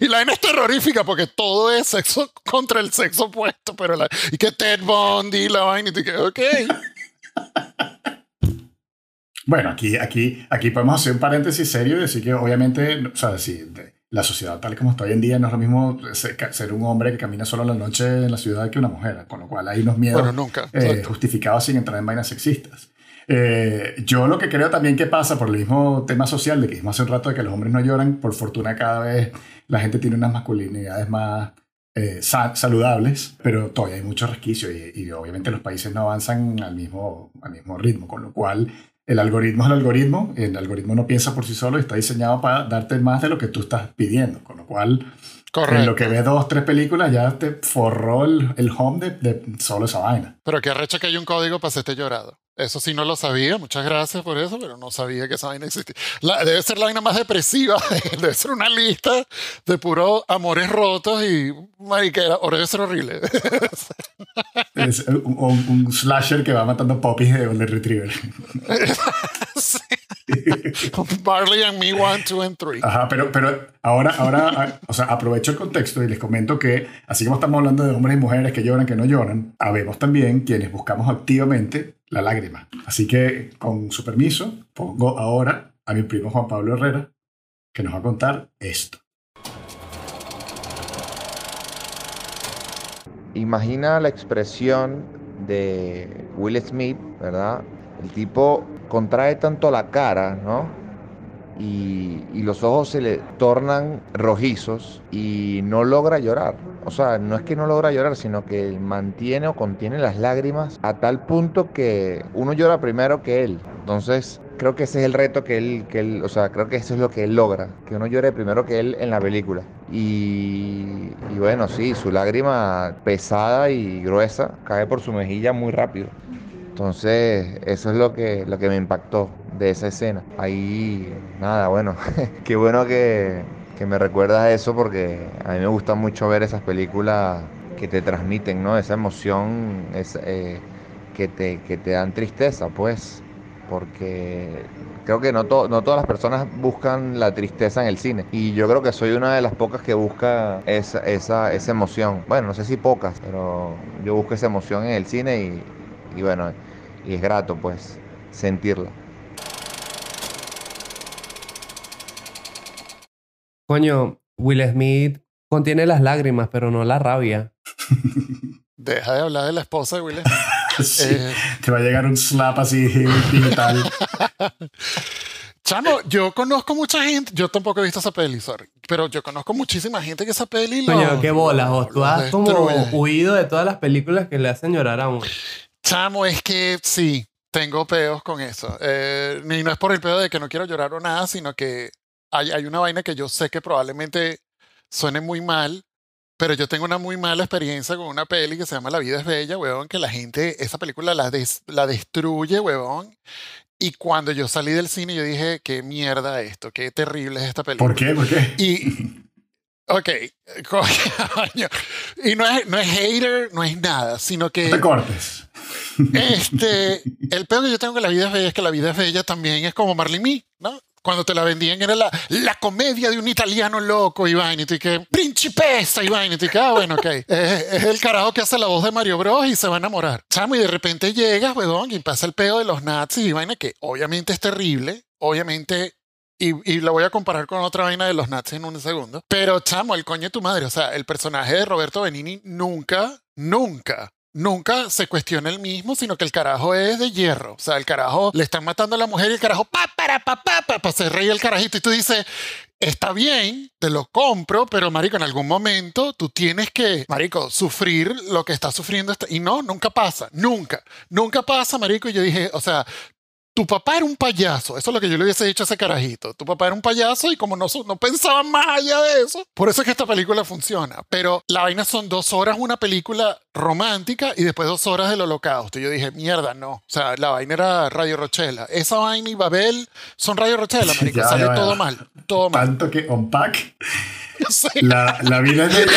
Y la vaina es terrorífica porque todo es sexo contra el sexo opuesto, pero la, y que Ted Bundy, la vaina, y te quedas, ok. Bueno, aquí, aquí, aquí podemos hacer un paréntesis serio y decir que obviamente, o sea, si la sociedad tal como está hoy en día no es lo mismo ser un hombre que camina solo en la noche en la ciudad que una mujer, con lo cual hay unos miedos nunca, eh, justificados sin entrar en vainas sexistas. Eh, yo lo que creo también que pasa por el mismo tema social de que dijimos hace un rato de que los hombres no lloran, por fortuna cada vez la gente tiene unas masculinidades más eh, saludables, pero todavía hay mucho resquicio y, y, obviamente los países no avanzan al mismo, al mismo ritmo, con lo cual el algoritmo es el algoritmo, el algoritmo no piensa por sí solo y está diseñado para darte más de lo que tú estás pidiendo, con lo cual en lo que ves dos, tres películas ya te forró el, home de, de, solo esa vaina. Pero que arrecha que hay un código para hacerte llorado. Eso sí no lo sabía, muchas gracias por eso, pero no sabía que esa vaina existía. La- debe ser la vaina más depresiva, (laughs) debe ser una lista de puros amores rotos y mariquera, o debe ser horrible. (laughs) Es un, un- un slasher que va matando poppies de Golden Retriever. (laughs) Sí. Barley and me, one, two, and three. Ajá, pero, pero ahora, ahora o sea, aprovecho el contexto y les comento que, así como estamos hablando de hombres y mujeres que lloran, que no lloran, habemos también quienes buscamos activamente la lágrima. Así que, con su permiso, pongo ahora a mi primo Juan Pablo Herrera, que nos va a contar esto. Imagina la expresión de Will Smith, ¿verdad? El tipo contrae tanto la cara, ¿no? Y, y los ojos se le tornan rojizos y no logra llorar. O sea, no es que no logra llorar, sino que mantiene o contiene las lágrimas a tal punto que uno llora primero que él. Entonces, creo que ese es el reto que él, que él, o sea, creo que eso es lo que él logra, que uno llore primero que él en la película. Y, y bueno, sí, su lágrima pesada y gruesa cae por su mejilla muy rápido. Entonces, eso es lo que, lo que me impactó de esa escena. Ahí, nada, bueno, (laughs) qué bueno que, que me recuerdas eso porque a mí me gusta mucho ver esas películas que te transmiten, ¿no? Esa emoción eh, que, te, que te dan tristeza, pues, porque creo que no, to- no todas las personas buscan la tristeza en el cine. Y yo creo que soy una de las pocas que busca esa, esa, esa emoción. Bueno, no sé si pocas, pero yo busco esa emoción en el cine y, y bueno, y es grato pues sentirla. Coño, Will Smith contiene las lágrimas, pero no la rabia. (laughs) Deja de hablar de la esposa de Will Smith. (laughs) Sí, Eh, te va a llegar un slap así digital. (laughs) Chamo, yo conozco mucha gente, yo tampoco he visto esa peli, sorry, pero yo conozco muchísima gente que esa peli lo, Coño, qué bolas. O tú has como huido de todas las películas que le hacen llorar a uno. Chamo, es que sí, tengo peos con eso. Eh, y no es por el peo de que no quiero llorar o nada, sino que hay, hay una vaina que yo sé que probablemente suene muy mal, pero yo tengo una muy mala experiencia con una peli que se llama La vida es bella, huevón, que la gente, esa película la, des- la destruye, huevón. Y cuando yo salí del cine, yo dije, qué mierda esto, qué terrible es esta película. ¿Por qué? ¿Por qué? Y, ok, (laughs) coño. Y no es, no es hater, no es nada, sino que... No te cortes. Este, el peor que yo tengo con la vida es bella es que la vida es bella también es como Marley Me, ¿no? Cuando te la vendían era la, la comedia de un italiano loco vaina, y tú que principesa y vaina, y tú que, ah, bueno, ok. (laughs) Es, es el carajo que hace la voz de Mario Bros y se va a enamorar. Chamo, y de repente llegas, weón, y pasa el pedo de los nazis y vaina que obviamente es terrible, obviamente y, y lo voy a comparar con otra vaina de los nazis en un segundo. Pero, chamo, el coño de tu madre. O sea, el personaje de Roberto Benini nunca, nunca, nunca se cuestiona el mismo, sino que el carajo es de hierro. O sea, el carajo le están matando a la mujer y el carajo, pa, para, pa, pa, se reía el carajito. Y tú dices, está bien, te lo compro, pero marico, en algún momento tú tienes que, marico, sufrir lo que está sufriendo. Y no, nunca pasa, nunca, nunca pasa, marico. Y yo dije, o sea, tu papá era un payaso, eso es lo que yo le hubiese dicho a ese carajito. Tu papá era un payaso y como no, no pensaba más allá de eso, por eso es que esta película funciona. Pero la vaina son dos horas, una película romántica y después dos horas del holocausto. Y yo dije, mierda, no. O sea, la vaina era Radio Rochela. Esa vaina y Babel son Radio Rochela, marico. (laughs) Sale ya, ya. todo mal, todo mal. Tanto que Unpack. (laughs) la, la vida es bella.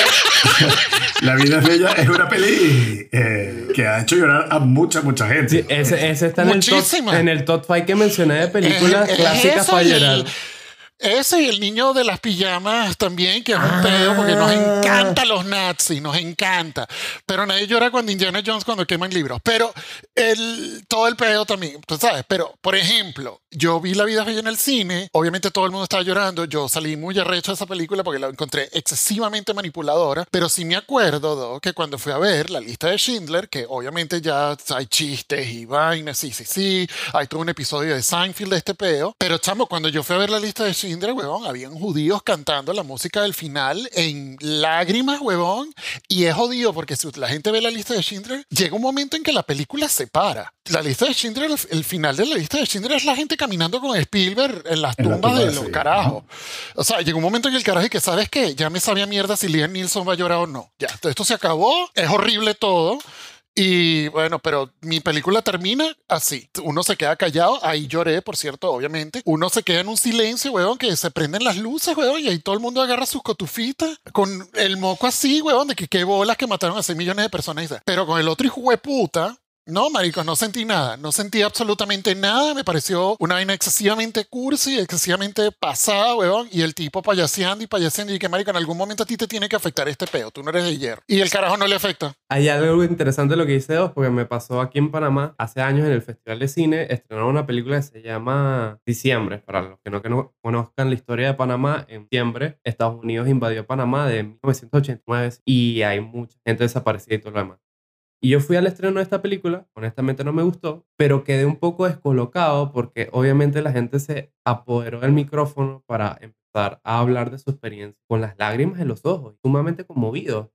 (laughs) la vida es bella es una peli eh, que ha hecho llorar a mucha, mucha gente. Sí, ese, ese está en el, top, en el top 5 que mencioné de películas Es- es clásicas eso para y el- llorar. Ese y el niño de las pijamas también, que es un pedo, porque nos Ah. encanta los nazis, nos encanta. Pero nadie llora cuando Indiana Jones cuando queman libros. Pero el, todo el pedo también, tú sabes. Pero, por ejemplo, yo vi La vida bella en el cine, obviamente todo el mundo estaba llorando, yo salí muy arrecho de esa película porque la encontré excesivamente manipuladora, pero sí me acuerdo ¿no? que cuando fui a ver la lista de Schindler, que obviamente ya hay chistes y vainas, sí, sí, sí, hay todo un episodio de Seinfeld de este peo, pero chamo, cuando yo fui a ver la lista de Schindler, huevón, habían judíos cantando la música del final en lágrimas, huevón, y es jodido porque si la gente ve la lista de Schindler, llega un momento en que la película se para. La lista de Schindler, el final de la lista de Schindler es la gente caminando con Spielberg en las En la tumbas de tumba, los sí. carajos. O sea, llegó un momento en el carajo y que, ¿sabes qué? Ya me sabía mierda si Liam Neeson va a llorar o no. Ya, esto se acabó, es horrible todo. Y bueno, pero mi película termina así. Uno se queda callado, ahí lloré, por cierto, obviamente. Uno se queda en un silencio, weón, que se prenden las luces, weón, y ahí todo el mundo agarra sus cotufitas con el moco así, weón, de que qué bolas que mataron a 6 millones de personas. Pero con el otro hijo de puta, no, marico, no sentí nada. No sentí absolutamente nada. Me pareció una vaina excesivamente cursi, excesivamente pasada, weón. Y el tipo payaseando y payaseando. Y que, marico, en algún momento a ti te tiene que afectar este peo. Tú no eres de hierro. Y el carajo no le afecta. Hay algo interesante lo que dice Dos, porque me pasó aquí en Panamá hace años en el Festival de Cine. Estrenaron una película que se llama Diciembre. Para los que no, que no conozcan la historia de Panamá, en diciembre Estados Unidos invadió Panamá de 1989 y hay mucha gente desaparecida y todo lo demás. Y yo fui al estreno de esta película, honestamente no me gustó, pero quedé un poco descolocado porque obviamente la gente se apoderó del micrófono para empezar a hablar de su experiencia con las lágrimas en los ojos, sumamente conmovido.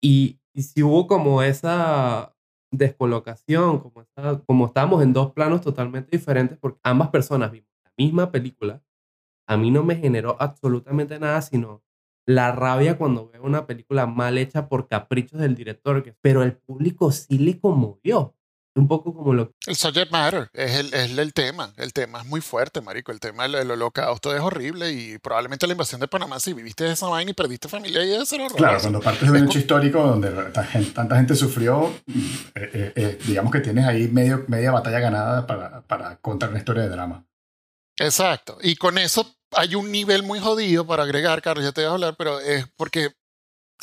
Y, y si hubo como esa descolocación, como, como estábamos en dos planos totalmente diferentes porque ambas personas vimos la misma película, a mí no me generó absolutamente nada, sino la rabia cuando veo una película mal hecha por caprichos del director, pero el público sí le conmovió. Un poco como lo El subject matter es el, es el tema. El tema es muy fuerte, marico. El tema del holocausto es horrible y probablemente la invasión de Panamá, si viviste esa vaina y perdiste familia, y ser horrible. Claro, cuando partes de un hecho histórico donde tanta gente sufrió, eh, eh, eh, digamos que tienes ahí medio, media batalla ganada para, para contar una historia de drama. Exacto. Y con eso hay un nivel muy jodido para agregar, Carlos, ya te voy a hablar, pero es porque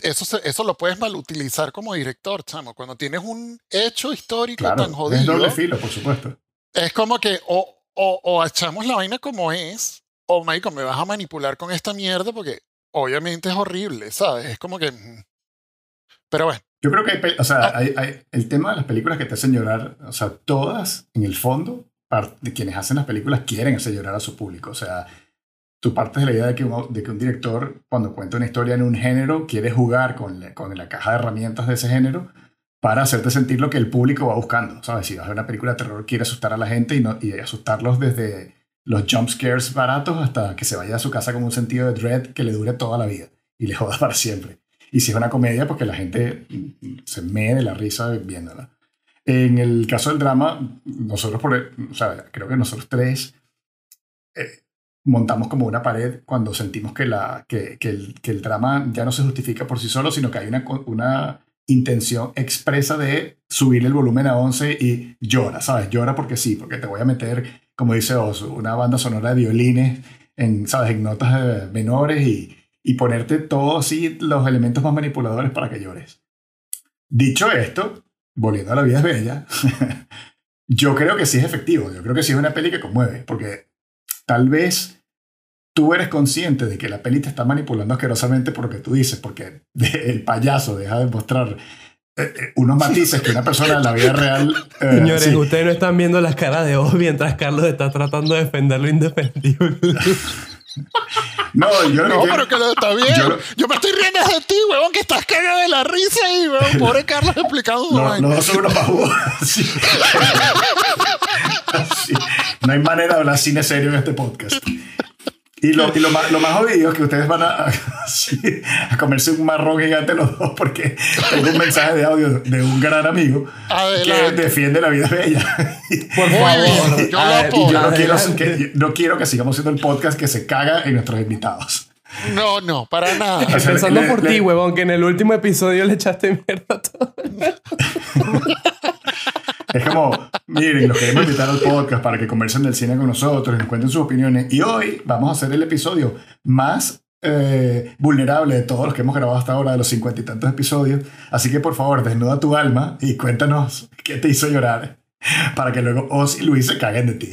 eso, eso lo puedes mal utilizar como director, chamo. Cuando tienes un hecho histórico tan jodido. Es doble filo, por supuesto. Es como que o, o, o echamos la vaina como es, o Michael, me vas a manipular con esta mierda porque obviamente es horrible, ¿sabes? Es como que. Pero bueno. Yo creo que o sea, ah. hay, hay, el tema de las películas que te hacen llorar, o sea, todas, en el fondo, de quienes hacen las películas quieren hacer llorar a su público. O sea, tú partes de la idea de que, de que un director, cuando cuenta una historia en un género, quiere jugar con la, con la caja de herramientas de ese género para hacerte sentir lo que el público va buscando. ¿Sabes? Si vas a una película de terror, quiere asustar a la gente y, no, y asustarlos desde los jump scares baratos hasta que se vaya a su casa con un sentido de dread que le dure toda la vida y le joda (laughs) para siempre. Y si es una comedia, porque la gente se mee de la risa viéndola. En el caso del drama, nosotros, por, o creo que nosotros tres eh, montamos como una pared cuando sentimos que, la, que, que, el, que, el, drama ya no se justifica por sí solo, sino que hay una, una intención expresa de subir el volumen a 11 y llora, ¿sabes? Llora porque sí, porque te voy a meter, como dice Oso, una banda sonora de violines en, ¿sabes? En notas eh, menores y, y ponerte todos así los elementos más manipuladores para que llores. Dicho esto, volviendo a la vida es bella, (laughs) yo creo que sí es efectivo, yo creo que sí es una peli que conmueve, porque tal vez tú eres consciente de que la peli te está manipulando asquerosamente por lo que tú dices, porque (laughs) el payaso deja de mostrar eh, eh, unos matices que una persona en la vida real... Eh, Señores, ustedes no están viendo las caras de vos mientras Carlos está tratando de defender lo indefendible. (laughs) No, yo no, pero que está bien. Yo, me estoy riendo de ti, weón, que estás cagado de la risa ahí, weón. (laughs) Pobre Carlos explicando. No, no, son unos (laughs) (laughs) No hay manera de hablar cine serio en este podcast. Y lo, y lo, más, lo más jodido es que ustedes van a, (laughs) a, comerse un marrón gigante los dos porque tengo un mensaje de audio de un gran amigo que defiende la vida bella. Por favor, yo, lo (laughs) y yo no quiero, que, no quiero que sigamos haciendo el podcast que se caga en nuestros invitados. No, no, para nada. Pensando por ti, huevón, que en el último episodio le echaste mierda a todo. (laughs) Es como, miren, los queremos invitar al podcast para que conversen del cine con nosotros nos cuenten sus opiniones. Y hoy vamos a hacer el episodio más eh, vulnerable de todos los que hemos grabado hasta ahora, de los cincuenta y tantos episodios. Así que por favor, desnuda tu alma y cuéntanos qué te hizo llorar para que luego Oz y Luis se caguen de ti.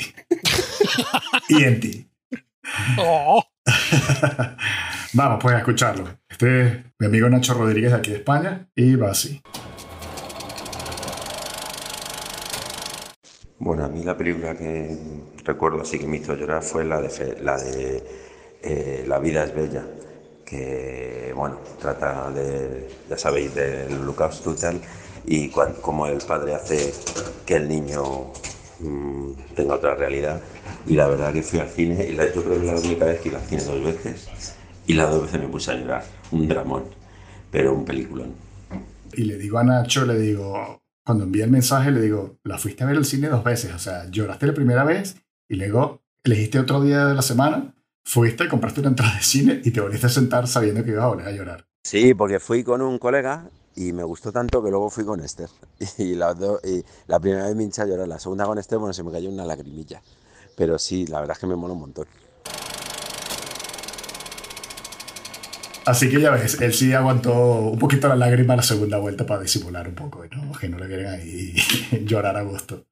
y en ti. Oh. (laughs) Vamos pues a escucharlo. Este es mi amigo Nacho Rodríguez de aquí de España y va así. Bueno, a mí la película que recuerdo así que me hizo llorar fue la de, la, de eh, La vida es bella, que bueno, trata de, ya sabéis, del holocausto y tal, y cómo el padre hace que el niño mm, tenga otra realidad. Y la verdad que fui al cine, y yo creo que la única vez que iba al cine dos veces, y las dos veces me puse a llorar, un dramón, pero un peliculón. Y le digo a Nacho, le digo, cuando envía el mensaje le digo, la fuiste a ver al cine dos veces, o sea, lloraste la primera vez y luego elegiste otro día de la semana, fuiste, compraste una entrada de cine y te volviste a sentar sabiendo que ibas a volver a llorar. Sí, porque fui con un colega y me gustó tanto que luego fui con Esther. (laughs) Y la, y la primera vez me hincha llorar, la segunda con Esther, bueno, se me cayó una lagrimilla. Pero sí, la verdad es que me mola un montón. Así que ya ves, él sí aguantó un poquito la lágrima la segunda vuelta para disimular un poco, ¿no? que no le quieren ahí (laughs) llorar a gusto.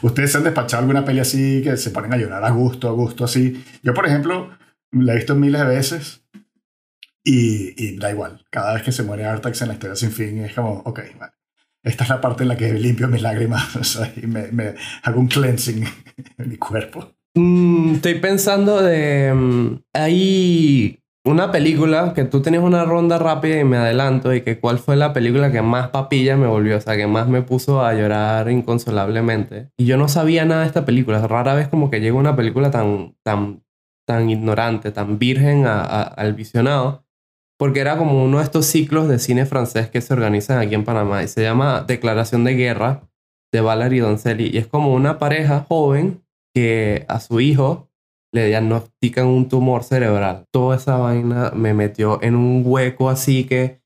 ¿Ustedes se han despachado alguna peli así que se ponen a llorar a gusto, a gusto, así? Yo, por ejemplo, la he visto miles de veces y, da igual. Cada vez que se muere Artax en la historia sin fin es como, ok, vale. Esta es la parte en la que limpio mis lágrimas (laughs) y me, hago un cleansing en mi cuerpo. Mm, estoy pensando de... Um, una película que tú tenías una ronda rápida y me adelanto y que cuál fue la película que más papilla me volvió, o sea, que más me puso a llorar inconsolablemente. Y yo no sabía nada de esta película. Rara vez como que llega una película tan, tan, tan ignorante, tan virgen al visionado, porque era como uno de estos ciclos de cine francés que se organizan aquí en Panamá y se llama Declaración de Guerra de Valerie Doncelli y es como una pareja joven que a su hijo le diagnostican un tumor cerebral. Toda esa vaina me metió en un hueco así que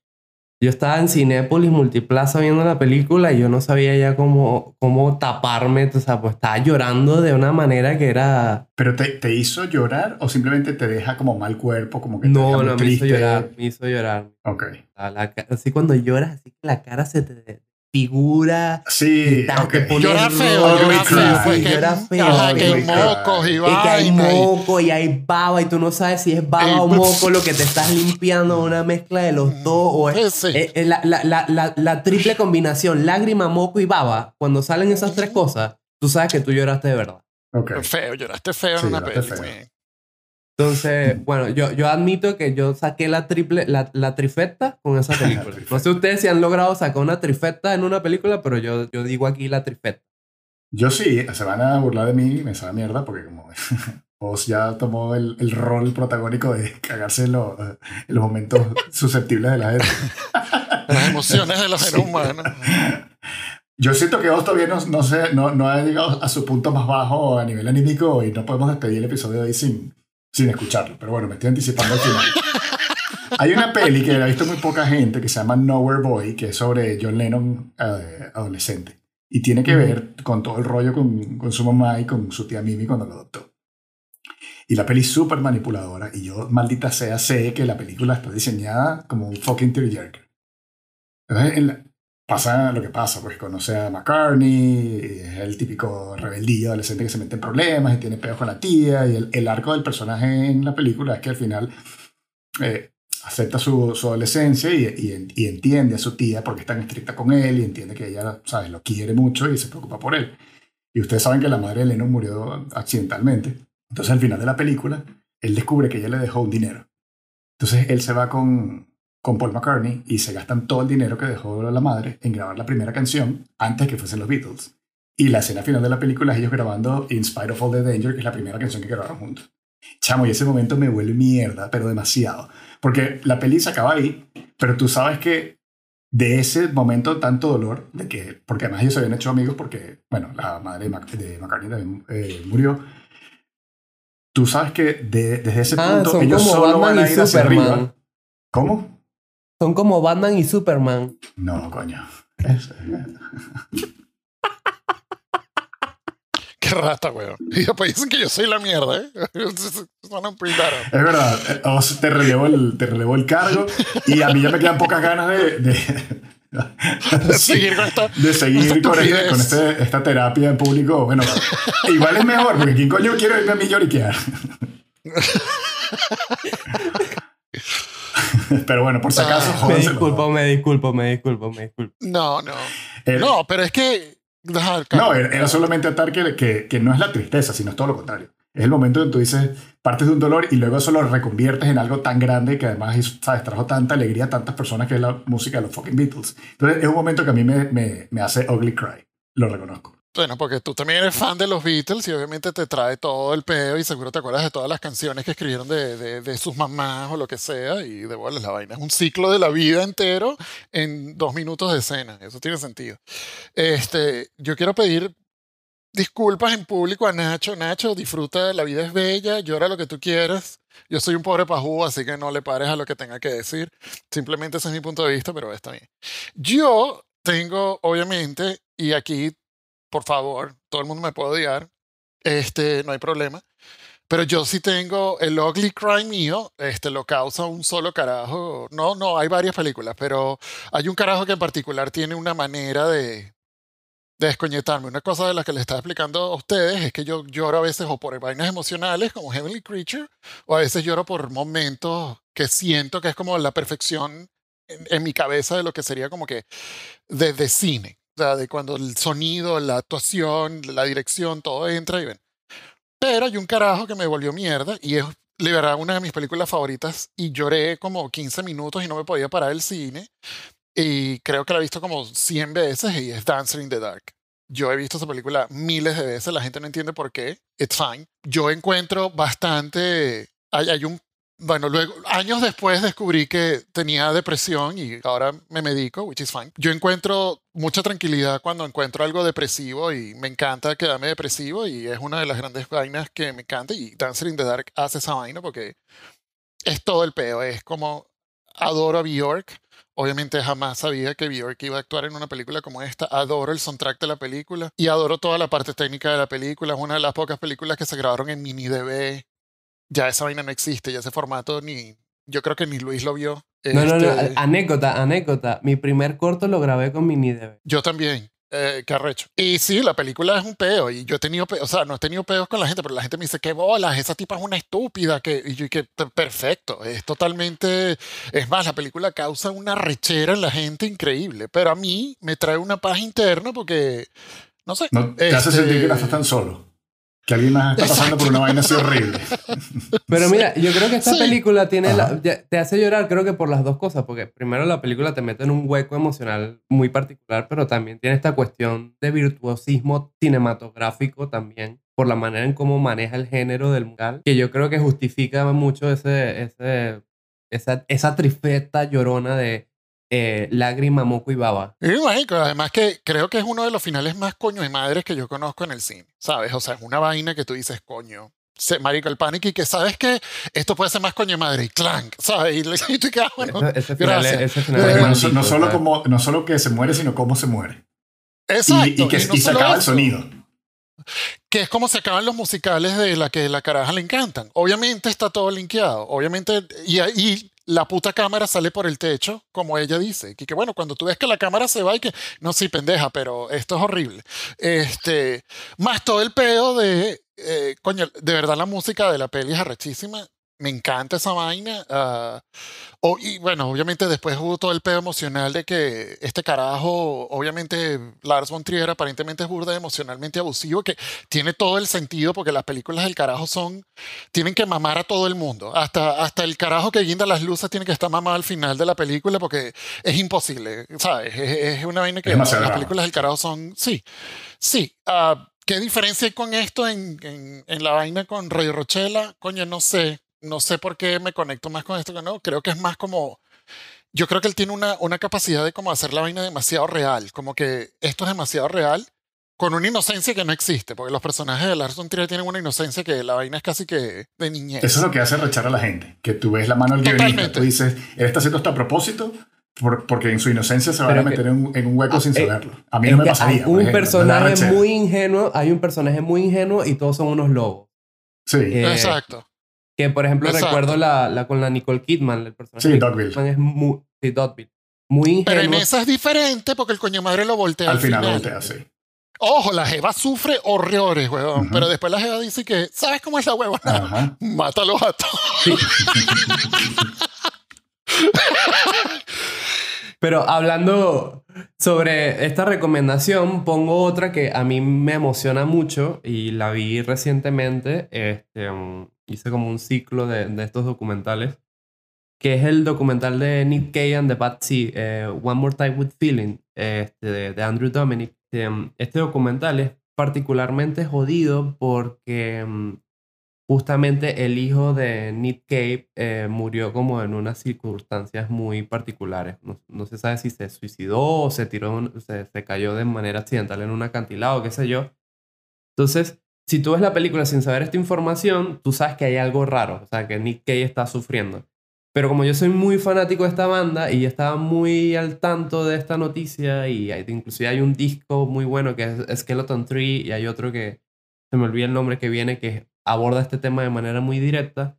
yo estaba en Cinépolis Multiplaza viendo la película y yo no sabía ya cómo, cómo taparme, o sea, pues estaba llorando de una manera que era... ¿Pero te, te hizo llorar o simplemente te deja como mal cuerpo, como que no, no, me triste? hizo llorar, me hizo llorar. Ok. La- así cuando lloras, así que la cara se te figura. Sí, y tal, ok. te pone Llora feo, llora sí, feo, sí, pues, que- llora feo. Ajá, que Ugly hay mocos y Y que hay moco y hay baba y tú no sabes si es baba o pues- moco lo que te estás limpiando, una mezcla de los dos o es, Pues sí. eh, eh, la, la- la- la- la triple combinación, lágrima, moco y baba, cuando salen esas tres cosas, tú sabes que tú lloraste de verdad. Feo, lloraste feo Sí, en una güey. Entonces, bueno, yo, yo admito que yo saqué la triple, la, la trifecta con esa (laughs) película. No sé ustedes si han logrado sacar una trifecta en una película, pero yo, yo digo aquí la trifecta. Yo sí, se van a burlar de mí, me sabe mierda, porque como (laughs) Oz ya tomó el, el rol protagónico de (laughs) cagarse en, lo- en los momentos susceptibles de la gente. Las emociones de los seres humanos. Yo siento que Oz todavía no, no, sé, no, no ha llegado a su punto más bajo a nivel anímico y no podemos despedir el episodio de hoy sin, sin escucharlo. Pero bueno, me estoy anticipando al final. Hay una peli que la ha visto muy poca gente que se llama Nowhere Boy, que es sobre John Lennon eh, adolescente. Y tiene que ver con todo el rollo con, con su mamá y con su tía Mimi cuando lo adoptó. Y la peli es súper manipuladora. Y yo, maldita sea, sé que la película está diseñada como un fucking tearjerker. Entonces, en la- pasa lo que pasa, pues conoce a McCartney, es el típico rebeldillo adolescente que se mete en problemas y tiene peos con la tía. Y el, el arco del personaje en la película es que al final eh, acepta su, su adolescencia y, y- y entiende a su tía porque es tan estricta con él y entiende que ella, ¿sabes? Lo quiere mucho y se preocupa por él. Y ustedes saben que la madre de Lennon murió accidentalmente. Entonces al final de la película, él descubre que ella le dejó un dinero. Entonces él se va con, con Paul McCartney y se gastan todo el dinero que dejó la madre en grabar la primera canción antes que fuesen los Beatles. Y la escena final de la película es ellos grabando In Spite of All the Danger, que es la primera canción que grabaron juntos. Chamo, y ese momento me vuelve mierda, pero demasiado. Porque la peli se acaba ahí, pero tú sabes que de ese momento tanto dolor, de que, porque además ellos se habían hecho amigos porque, bueno, la madre de, Mac- de McCartney también eh, murió. Tú sabes que de- desde ese Ah, punto ellos solo Batman van a ir hacia arriba. ¿Cómo? Son como Batman y Superman. No, coño. Es- (laughs) Qué rata, weón. Y después dicen que yo soy la mierda, ¿eh? (laughs) Son un pindaro. Es verdad, eh, Oz te relevó el, te relevó el cargo y a mí ya me quedan pocas ganas de, de, (laughs) De seguir con esta. de seguir esta con, este- con este- esta terapia en público. Bueno, igual es mejor, porque ¿quién coño quiere irme a mí lloriquear? (laughs) Pero bueno, por si acaso, Ah, Me disculpo, me disculpo, me disculpo, me disculpo. No, no. Eh, No, pero es que. No, era solamente atar que, que, que no es la tristeza, sino es todo lo contrario. Es el momento en que tú dices, partes de un dolor y luego eso lo reconviertes en algo tan grande que además ¿sabes? trajo tanta alegría a tantas personas que es la música de los fucking Beatles. Entonces es un momento que a mí me, me, me hace ugly cry, lo reconozco. Bueno, porque tú también eres fan de los Beatles y obviamente te trae todo el peo y seguro te acuerdas de todas las canciones que escribieron de, de, de sus mamás o lo que sea y de bolas la vaina. Es un ciclo de la vida entero en dos minutos de escena. Eso tiene sentido. Este, yo quiero pedir disculpas en público a Nacho. Nacho, disfruta, la vida es bella, llora lo que tú quieras. Yo soy un pobre pajú, así que no le pares a lo que tenga que decir. Simplemente ese es mi punto de vista, pero está bien. Yo tengo, obviamente, y aquí, por favor, todo el mundo me puede odiar, este, no hay problema. Pero yo sí tengo el Ugly Cry mío, este lo causa un solo carajo. No, no, hay varias películas, pero hay un carajo que en particular tiene una manera de, de descoñetarme. Una cosa de la que les estaba explicando a ustedes es que yo lloro a veces o por vainas emocionales como Heavenly Creature, o a veces lloro por momentos que siento que es como la perfección en, mi cabeza de lo que sería como que de, de cine. De cuando el sonido, la actuación, la dirección, todo entra y ven. Pero hay un carajo que me volvió mierda y es verdad una de mis películas favoritas y lloré como 15 minutos y no me podía parar el cine. Y creo que la he visto como 100 veces y es Dancer in the Dark. Yo he visto esa película miles de veces, la gente no entiende por qué. It's fine. Yo encuentro bastante. Hay un. Bueno, luego, años después descubrí que tenía depresión y ahora me medico, which is fine. Yo encuentro mucha tranquilidad cuando encuentro algo depresivo y me encanta quedarme depresivo y es una de las grandes vainas que me encanta y Dancer in the Dark hace esa vaina porque es todo el peo, es como adoro a Bjork. Obviamente jamás sabía que Bjork iba a actuar en una película como esta. Adoro el soundtrack de la película y adoro toda la parte técnica de la película. Es una de las pocas películas que se grabaron en mini DV. Ya esa vaina no existe, ya ese formato ni... Yo creo que ni Luis lo vio. No, no, no, Este, anécdota, anécdota. Mi primer corto lo grabé con mini DV. Yo también. Eh, qué arrecho. Y sí, la película es un peo. Y yo he tenido, o sea, no he tenido peos con la gente, pero la gente me dice, qué bolas, esa tipa es una estúpida. Que, y yo, que perfecto, es totalmente. Es más, la película causa una rechera en la gente increíble. Pero a mí me trae una paz interna porque, no sé. No te hace este, sentir que no estás tan solo. Que alguien más está pasando por una vaina así horrible. (laughs) Pero mira, yo creo que esta Sí. película tiene la- te hace llorar, creo que por las dos cosas. Porque primero la película te mete en un hueco emocional muy particular, pero también tiene esta cuestión de virtuosismo cinematográfico también, por la manera en cómo maneja el género del musical, que yo creo que justifica mucho ese, ese, esa, esa trifeta llorona de eh, lágrima, moco y baba. Y además que creo que es uno de los finales más coño de madres que yo conozco en el cine, ¿sabes? O sea, es una vaina que tú dices, coño. Se, marico, el pánico y que sabes que esto puede ser más coño de madre y clank, ¿sabes? Y, le- (laughs) y tú que, ah, bueno, ese, ese final, es- gracias. ese final Eh, es no, solo como, no solo que se muere, sino cómo se muere. exacto. Y, y que y no y se acaba el sonido. Que es como se acaban los musicales de la que la caraja le encantan. Obviamente está todo linkeado. Obviamente, y, y la puta cámara sale por el techo, como ella dice. Que, que bueno, cuando tú ves que la cámara se va y que, no, sí, pendeja, pero esto es horrible. Este, más todo el peo de, eh, coño, de verdad la música de la peli es arrechísima. Me encanta esa vaina. o- y bueno, obviamente después hubo todo el pedo emocional de que este carajo, obviamente Lars von Trier aparentemente es burda emocionalmente abusivo, que tiene todo el sentido porque las películas del carajo son, tienen que mamar a todo el mundo. Hasta, hasta el carajo que guinda las luces tiene que estar mamado al final de la película porque es imposible, ¿sabes? Es, es una vaina que las películas del carajo son, sí, sí. ah, ¿Qué diferencia hay con esto en, en, en la vaina con Rey Rochela? Coño, no sé. No sé por qué me conecto más con esto que no. Creo que es más como. Yo creo que él tiene una, una capacidad de como hacer la vaina demasiado real. Como que esto es demasiado real con una inocencia que no existe. Porque los personajes de Lars von Trier tienen una inocencia que la vaina es casi que de niñez. Eso es lo que hace rechar a la gente. Que tú ves la mano del guionista. Totalmente. Tú dices, él está haciendo esto a propósito por- porque en su inocencia se van a que- meter en, un- en un hueco Ah, sin eh, saberlo. A mí no me pasaría. un ejemplo, personaje muy ingenuo, hay un personaje muy ingenuo y todos son unos lobos. Sí, Eh, Exacto. Que por ejemplo Exacto. recuerdo la, la con la Nicole Kidman, el personaje Sí, Dogville. Kidman es muy, sí, Dogville. Muy Pero en ingenuo. esa es diferente porque el coño madre lo voltea al al, final voltea, sí. Ojo, la Jeva sufre horrores. Ujú. Pero después la Jeva dice que, ¿sabes cómo es la huevona? Ajá. (laughs) Mátalos a todos. Sí. Pero hablando sobre esta recomendación, pongo otra que a mí me emociona mucho y la vi recientemente. Este, um, hice como un ciclo de, de estos documentales, que es el documental de Nick Cave and the Bad Sea, eh, One More Time with Feeling, este, de, de Andrew Dominic. Este, um, este documental es particularmente jodido porque mm, justamente el hijo de Nick Cave eh, murió como en unas circunstancias muy particulares. No, se sabe si se suicidó o se tiró, se, se cayó de manera accidental en un acantilado, qué sé yo. Entonces, si tú ves la película sin saber esta información, tú sabes que hay algo raro, o sea, que Nick Cave está sufriendo. Pero como yo soy muy fanático de esta banda y estaba muy al tanto de esta noticia y hay, inclusive hay un disco muy bueno que es Skeleton Tree y hay otro que se me olvida el nombre que viene que aborda este tema de manera muy directa.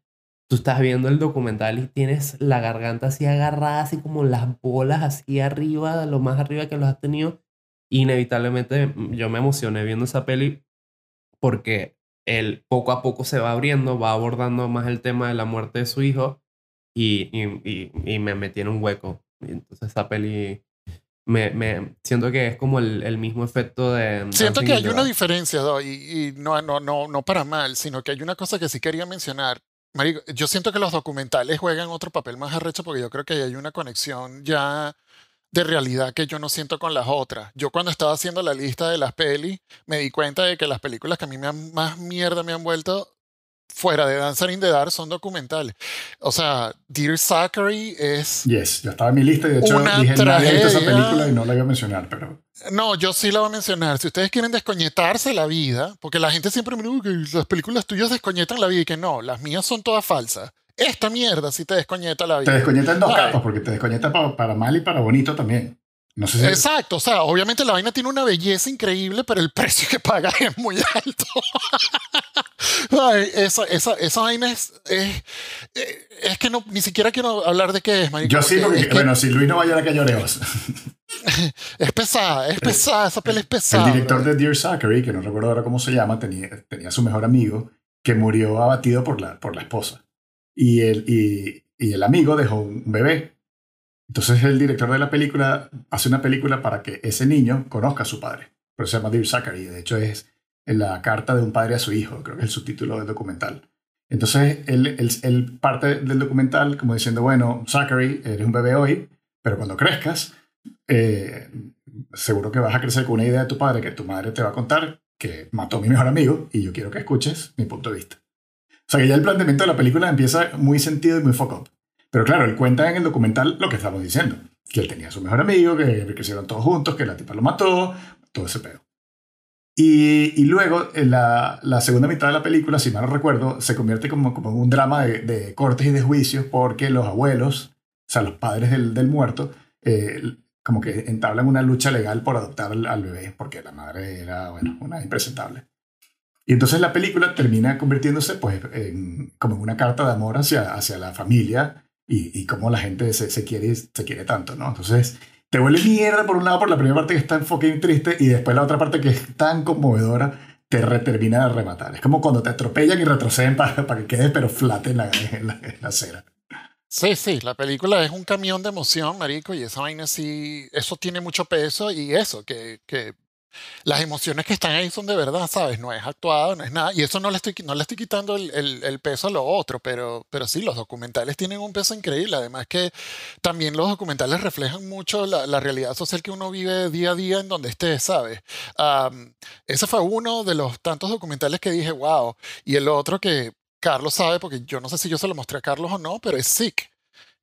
Tú estás viendo el documental y tienes la garganta así agarrada, así como las bolas así arriba, lo más arriba que los has tenido. Inevitablemente yo me emocioné viendo esa peli porque él poco a poco se va abriendo, va abordando más el tema de la muerte de su hijo y, y, y, me metí en un hueco. Y entonces esa peli me, me, siento que es como el, el mismo efecto de... Siento que hay una diferencia, y, y, no, no, no, no para mal, sino que hay una cosa que sí quería mencionar. Marico, yo siento que los documentales juegan otro papel más arrecho porque yo creo que hay una conexión ya de realidad que yo no siento con las otras. Yo cuando estaba haciendo la lista de las pelis, me di cuenta de que las películas que a mí me han, más mierda me han vuelto fuera de Dancer in the Dark son documentales. O sea, Dear Zachary es. Yes, ya estaba en mi lista y de hecho dije tragedia. esa película y no la iba a mencionar, pero. No, yo sí la voy a mencionar. Si ustedes quieren descoñetarse la vida, porque la gente siempre me dice que las películas tuyas descoñetan la vida y que no, las mías son todas falsas. Esta mierda sí te descoñeta la vida. Te descoñeta en dos capas, porque te descoñeta para, para mal y para bonito también. No sé Exacto, o sea, obviamente la vaina tiene una belleza increíble, pero el (laughs) precio que paga es muy alto. (laughs) esa, esa, esa, vaina es, es, es, que no, ni siquiera quiero hablar de qué es, Yo sí, porque, bueno, si Luis no vaya a la cañoreos. (laughs) es pesada, es pesada, esa peli es pesada. El director de Dear Zachary, que no recuerdo ahora cómo se llama, tenía, tenía su mejor amigo que murió abatido por la, por la esposa. Y el, y, el amigo dejó un bebé entonces el director de la película hace una película para que ese niño conozca a su padre. Pero se llama Dear Zachary. De hecho es en la carta de un padre a su hijo, creo que es el subtítulo del documental. Entonces él, él, parte del documental como diciendo, bueno, Zachary, eres un bebé hoy, pero cuando crezcas, eh, seguro que vas a crecer con una idea de tu padre que tu madre te va a contar que mató a mi mejor amigo y yo quiero que escuches mi punto de vista. O sea que ya el planteamiento de la película empieza muy sentido y muy foco up. Pero claro, él cuenta en el documental lo que estamos diciendo. Que él tenía a su mejor amigo, que crecieron todos juntos, que la tipa lo mató, todo ese pedo. Y, y luego, en la, la, segunda mitad de la película, si mal no recuerdo, se convierte como, como en un drama de, de, cortes y de juicios porque los abuelos, o sea, los padres del, del muerto, eh, como que entablan una lucha legal por adoptar al, al, bebé, porque la madre era, bueno, una impresentable. Y entonces la película termina convirtiéndose pues, en, como en una carta de amor hacia, hacia la familia y, y cómo la gente se, se, quiere, se quiere tanto, ¿no? Entonces, te vuelve mierda por un lado por la primera parte que está fucking triste y después la otra parte que es tan conmovedora te termina de rematar. Es como cuando te atropellan y retroceden para, para que quedes pero flat en la, en la, en la acera. Sí, sí, la película es un camión de emoción, marico, y esa vaina sí, eso tiene mucho peso y eso, que, que las emociones que están ahí son de verdad, ¿sabes? No es actuado, no es nada. Y eso no le estoy, no le estoy quitando el, el, peso a lo otro, pero, pero sí, los documentales tienen un peso increíble. Además que también los documentales reflejan mucho la, la realidad social que uno vive día a día en donde esté, ¿sabes? ese fue uno de los tantos documentales que dije, wow. Y el otro que Carlos sabe, porque yo no sé si yo se lo mostré a Carlos o no, pero es Sick,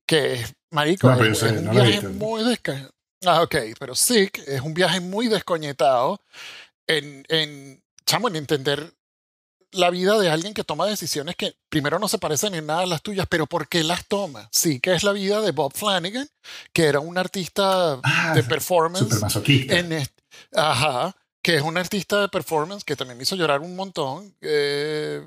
que es, marico, es, un viaje muy descansado Ah, ok, pero Sick es un viaje muy descoñetado en, en, chamo, en entender la vida de alguien que toma decisiones que primero no se parecen en nada a las tuyas, pero ¿por qué las toma? Sí, que es la vida de Bob Flanagan, que era un artista ah, de performance. En ajá, que es un artista de performance que también me hizo llorar un montón. Eh,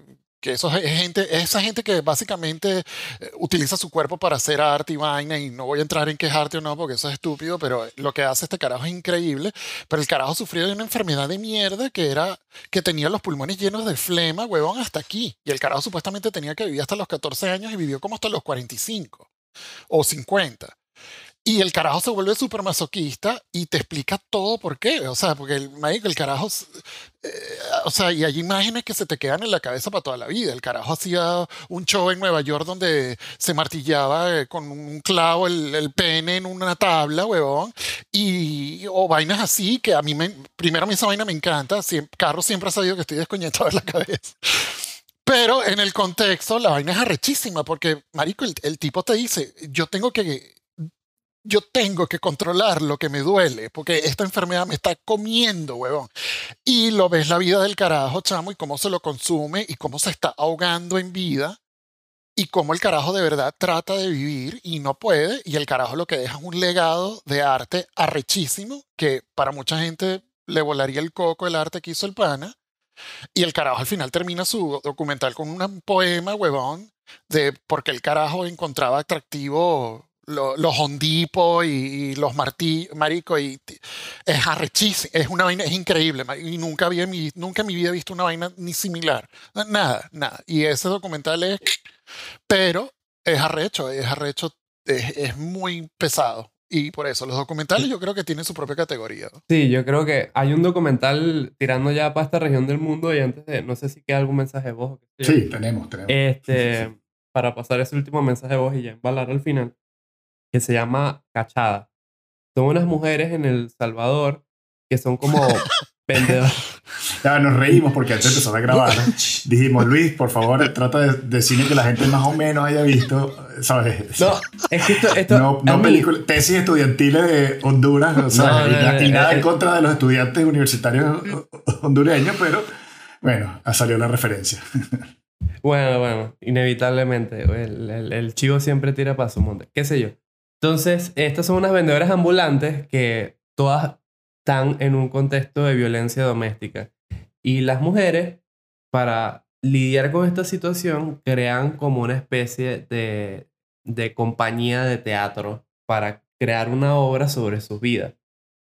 eso es gente, esa gente que básicamente eh, utiliza su cuerpo para hacer arte y vaina, y no voy a entrar en qué es arte o no, porque eso es estúpido, pero lo que hace este carajo es increíble. Pero el carajo sufrió de una enfermedad de mierda que era que tenía los pulmones llenos de flema, huevón, hasta aquí. Y el carajo supuestamente tenía que vivir hasta los 14 años y vivió como hasta los 45 o 50. Y el carajo se vuelve súper masoquista y te explica todo por qué. O sea, porque el, el carajo, eh, o sea, y hay imágenes que se te quedan en la cabeza para toda la vida. El carajo hacía un show en Nueva York donde se martillaba eh, con un clavo el, el pene en una tabla, huevón. Y, o vainas así que a mí, me, primero a mí esa vaina me encanta. Siempre, Carlos siempre ha sabido que estoy desconectado en la cabeza. Pero en el contexto, la vaina es arrechísima porque, marico, el, el tipo te dice, yo tengo que yo tengo que controlar lo que me duele, porque esta enfermedad me está comiendo, huevón. Y lo ves la vida del carajo, chamo, y cómo se lo consume y cómo se está ahogando en vida. Y cómo el carajo de verdad trata de vivir y no puede. Y el carajo lo que deja es un legado de arte arrechísimo, que para mucha gente le volaría el coco el arte que hizo el pana. Y el carajo al final termina su documental con un poema, huevón, de porque el carajo encontraba atractivo los hondipos y, los martí, marico, y es arrechísimo, es una vaina, es increíble, y nunca, había mi, nunca en mi vida he visto una vaina ni similar, nada, nada, y ese documental es, pero es arrecho, es arrecho, es, es muy pesado, y por eso los documentales yo creo que tienen su propia categoría. Sí, yo creo que hay un documental tirando ya para esta región del mundo y antes de, no sé si queda algún mensaje de voz. Sí, tenemos, tenemos. Este, para pasar ese último mensaje de voz y ya embalar al final que se llama Cachada. Son unas mujeres en El Salvador que son como (laughs) vendedoras. Ya, nos reímos porque antes de empezar a grabar, (laughs) dijimos, Luis, por favor, trata de decirle que la gente más o menos haya visto, ¿sabes? No, es que esto... esto no, no película, tesis estudiantiles de Honduras, o sea, y, nada en contra de los estudiantes universitarios hondureños, pero bueno, salió la referencia. Bueno, bueno, inevitablemente, el, el, el chivo siempre tira para su monte, qué sé yo. Entonces, estas son unas vendedoras ambulantes que todas están en un contexto de violencia doméstica. Y las mujeres, para lidiar con esta situación, crean como una especie de, de compañía de teatro para crear una obra sobre sus vidas.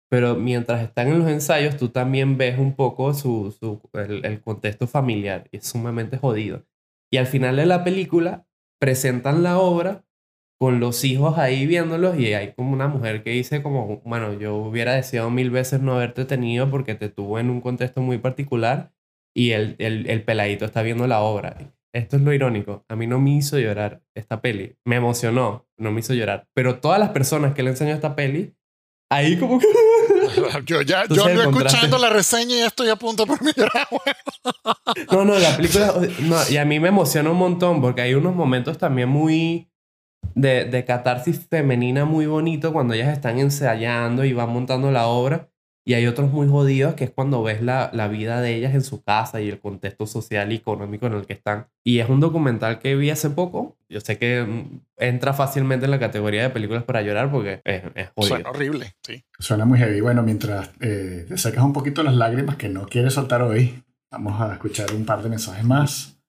Pero mientras están en los ensayos, tú también ves un poco su, su, el, el contexto familiar. Es sumamente jodido. Y al final de la película, presentan la obra con los hijos ahí viéndolos y hay como una mujer que dice como, bueno, yo hubiera deseado mil veces no haberte tenido porque te tuvo en un contexto muy particular y el, el, el peladito está viendo la obra. Esto es lo irónico. A mí no me hizo llorar esta peli. Me emocionó, no me hizo llorar. Pero todas las personas que le enseñó esta peli, ahí como que... (laughs) yo ya yo ando escuchando la reseña y estoy a punto por mi llorar. no, no, la película... No, y a mí me emociona un montón porque hay unos momentos también muy de, de catarsis femenina muy bonito cuando ellas están ensayando y van montando la obra. Y hay otros muy jodidos que es cuando ves la, la, vida de ellas en su casa y el contexto social y económico en el que están. Y es un documental que vi hace poco. Yo sé que mm, entra fácilmente en la categoría de películas para llorar porque es, es jodido. Suena horrible, sí. Suena muy heavy. Bueno, mientras eh, te sacas un poquito las lágrimas que no quieres soltar hoy, vamos a escuchar un par de mensajes más.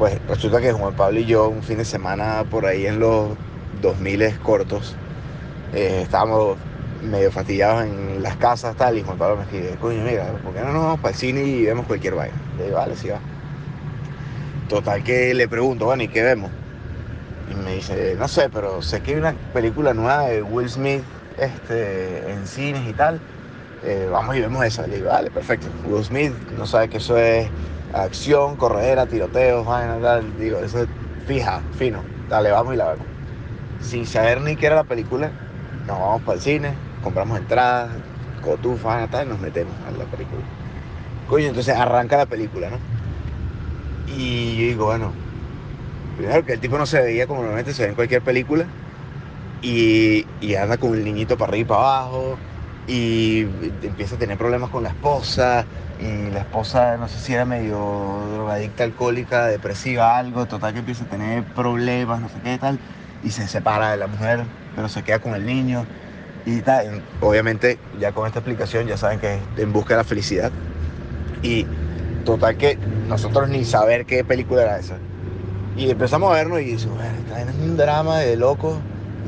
Pues resulta que Juan Pablo y yo un fin de semana por ahí en los 2000 cortos eh, estábamos medio fatigados en las casas tal y Juan Pablo me dice, coño mira, ¿por qué no nos vamos para el cine y vemos cualquier vaina? Le digo, vale, sí va. Total que le pregunto, bueno, ¿y qué vemos? Y me dice, no sé, pero sé que hay una película nueva de Will Smith este, en cines y tal. Eh, vamos y vemos esa. Le digo, vale, perfecto. Will Smith no sabe que eso es acción, corredera, tiroteos. Digo, eso es fija, fino. Dale, vamos y la vemos. Sin saber ni qué era la película, nos vamos para el cine, compramos entradas, cotufas, tal, y nos metemos a la película. Coño, entonces arranca la película, ¿no? Y yo digo, bueno, primero que el tipo no se veía como normalmente se ve en cualquier película. Y, y anda con el niñito para arriba y para abajo. Y empieza a tener problemas con la esposa y la esposa no sé si era medio drogadicta, alcohólica, depresiva, algo, total que empieza a tener problemas, no sé qué tal, y se separa de la mujer, pero se queda con el niño y tal. Obviamente ya con esta explicación ya saben que es en busca de la felicidad. Y total que nosotros ni saber qué película era esa. Y empezamos a vernos y dice, bueno, está en un drama de locos.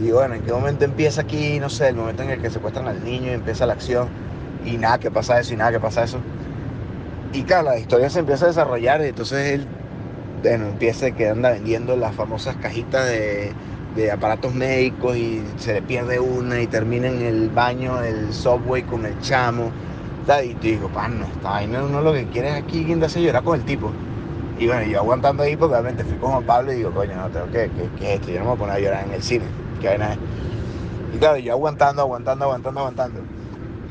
Y bueno, ¿en qué momento empieza aquí? No sé, el momento en el que secuestran al niño y empieza la acción. Y nada, que pasa eso y nada, que pasa eso. Y claro, la historia se empieza a desarrollar y entonces él bueno, empieza que anda vendiendo las famosas cajitas de, de aparatos médicos y se le pierde una y termina en el baño del subway con el chamo. Y te digo, no esta vaina uno lo que quiere es aquí guindarse llorar con el tipo. Y bueno, yo aguantando ahí porque obviamente fui con Juan Pablo y digo, coño, no, tengo que, que, que es esto, yo no me voy a poner a llorar en el cine. ¿Qué vaina es? Y claro, yo aguantando, aguantando, aguantando, aguantando.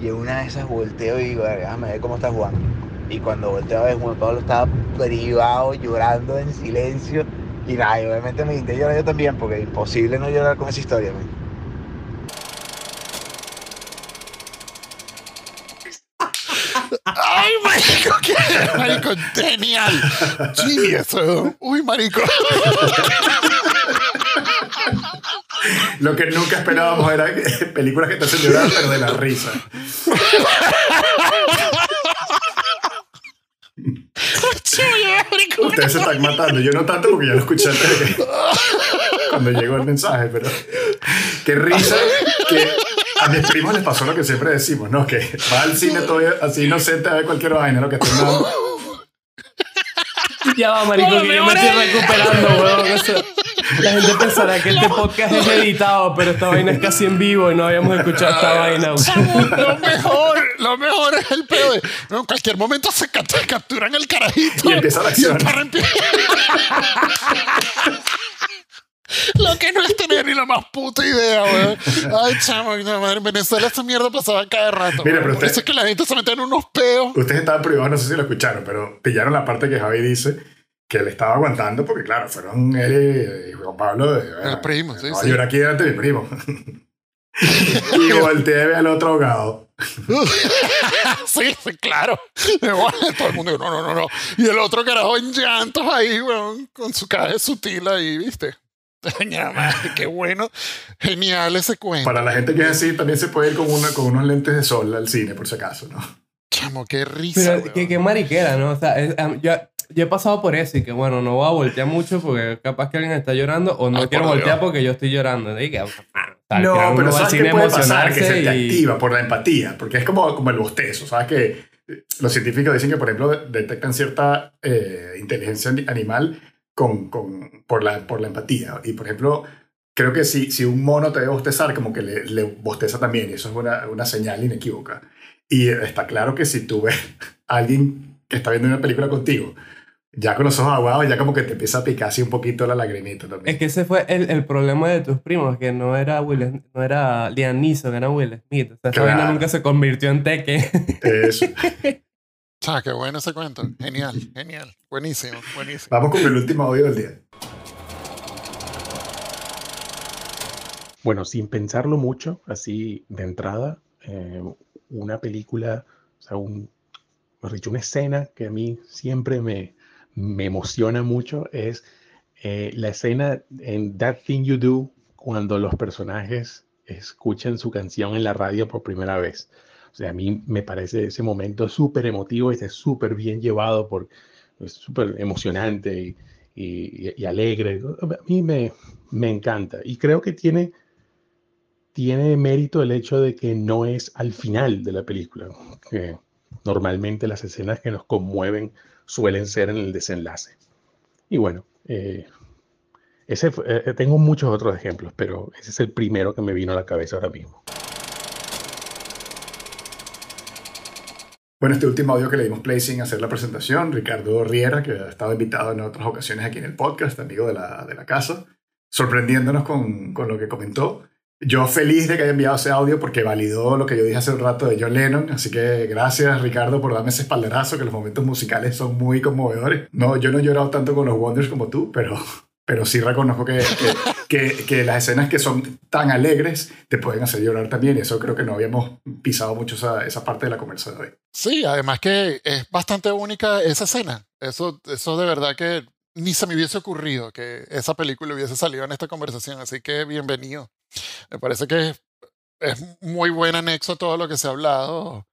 Y en una de esas volteo y digo, déjame ver cómo está Juan. Y cuando volteo a ver, Juan Pablo estaba privado, llorando en silencio. Y nada, y obviamente me intenté llorar yo también, porque es imposible no llorar con esa historia, man. ¡Ay, marico! ¿Qué? (laughs) Marico, genial. Sí, eso. Uy, marico. Lo que nunca esperábamos era películas que te hacen llorar, pero de la risa. Ustedes se están matando. Yo no tanto porque ya lo escuché antes de que- (laughs) cuando llegó el mensaje, pero qué risa que a mis primos les pasó lo que siempre decimos, ¿no? Que va al cine todo así inocente a ver cualquier vaina, lo que tenga. Ya va, marico, que yo me estoy recuperando, weón. La gente pensará que este (laughs) podcast es editado, pero esta vaina es casi en vivo y no habíamos escuchado esta vaina. weón. Chamo, lo (laughs) mejor, lo mejor es el pedo de, no, en cualquier momento se ca- capturan el carajito. Y empieza la acción. Lo que no es tener ni la más puta idea, weón. Ay, chamo, madre, en Venezuela esa mierda pasaba cada rato. Mira, pero Por usted- eso es que la gente se mete en unos peos. Ustedes estaban privados, no sé si lo escucharon, pero pillaron la parte que Javi dice que le estaba aguantando porque, claro, fueron él y Juan Pablo. De, El primo, sí, no, sí. Yo era aquí delante de mi primo. (laughs) (laughs) y volteé a ver al otro ahogado. (laughs) sí, sí, claro. Todo el mundo, no, no, no, no. Y el otro carajo en llantos ahí, weón, con su cara de sutil ahí, ¿viste? Qué bueno. Genial ese cuento. Para la gente que es así, también se puede ir con, una, con unos lentes de sol al cine, por si acaso, ¿no? Chamo, qué risa. Pero weón. qué, qué mariquera, ¿no? O sea, es- yo, yo he pasado por eso y que, bueno, no voy a voltear mucho porque capaz que alguien está llorando o no Ay, quiero por voltear Dios. porque yo estoy llorando. Y que, o sea, al No, pero ¿sabes qué a puede pasar? Que se te y- activa por la empatía, porque es como, como el bostezo, ¿sabes? Que los científicos dicen que, por ejemplo, detectan cierta eh, inteligencia ani- animal con, con, por, la, por la empatía. Y, por ejemplo, creo que si, si un mono te debe bostezar, como que le, le bosteza también, y eso es una, una señal inequívoca. Y está claro que si tú ves (laughs) a alguien que está viendo una película contigo, ya con los ojos aguados, ya como que te empieza a picar así un poquito la lagrimita también. Es que ese fue el, el problema de tus primos, que no era Will, no era Liam Neeson, era Will Smith. O sea, esa Claro. vaina nunca se convirtió en Teque. Eso. (laughs) Ah, qué bueno ese cuento. Genial, genial. Buenísimo, buenísimo. Vamos con el último audio del día. Bueno, sin pensarlo mucho, así de entrada, eh, una película, o sea, un, mejor dicho, una escena que a mí siempre me, me emociona mucho es eh, la escena en That Thing You Do cuando los personajes escuchan su canción en la radio por primera vez. O sea, a mí me parece ese momento súper emotivo está súper bien llevado, por, es súper emocionante y, y- y alegre. A mí me, me encanta y creo que tiene, tiene mérito el hecho de que no es al final de la película, que normalmente las escenas que nos conmueven suelen ser en el desenlace. Y bueno, eh, ese fue- eh, tengo muchos otros ejemplos, pero ese es el primero que me vino a la cabeza ahora mismo. Bueno, este último audio que le dimos play sin hacer la presentación, Ricardo Riera, que ha estado invitado en otras ocasiones aquí en el podcast, amigo de la, de la casa, sorprendiéndonos con, con lo que comentó. Yo feliz de que haya enviado ese audio porque validó lo que yo dije hace un rato de John Lennon, así que gracias Ricardo por darme ese espaldarazo, que los momentos musicales son muy conmovedores. No, yo no he llorado tanto con los Wonders como tú, pero, pero sí reconozco que, que, las escenas que son tan alegres te pueden hacer llorar también, y eso creo que no habíamos pisado mucho esa, esa parte de la conversa de hoy. Sí, además que es bastante única esa escena. Eso, eso de verdad que ni se me hubiese ocurrido que esa película hubiese salido en esta conversación, así que bienvenido. Me parece que es, muy buen anexo a todo lo que se ha hablado.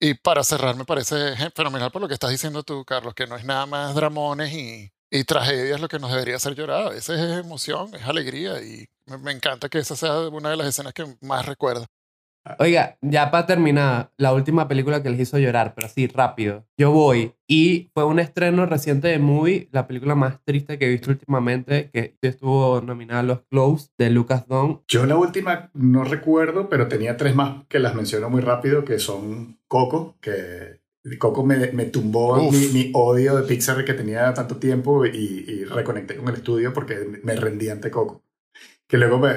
Y para cerrar, me parece fenomenal por lo que estás diciendo tú, Carlos, que no es nada más dramones y, y tragedias lo que nos debería hacer llorar. A veces es emoción, es alegría y me, me encanta que esa sea una de las escenas que más recuerdo. Oiga, ya para terminar, la última película que les hizo llorar, pero así rápido. Yo voy. Y fue un estreno reciente de Movie, la película más triste que he visto últimamente, que estuvo nominada a los Close de Lucas Don. Yo la última no recuerdo, pero tenía tres más que las menciono muy rápido, que son Coco, que Coco me, me tumbó mi, mi, odio de Pixar que tenía tanto tiempo y, y, reconecté con el estudio porque me rendí ante Coco. Que luego me,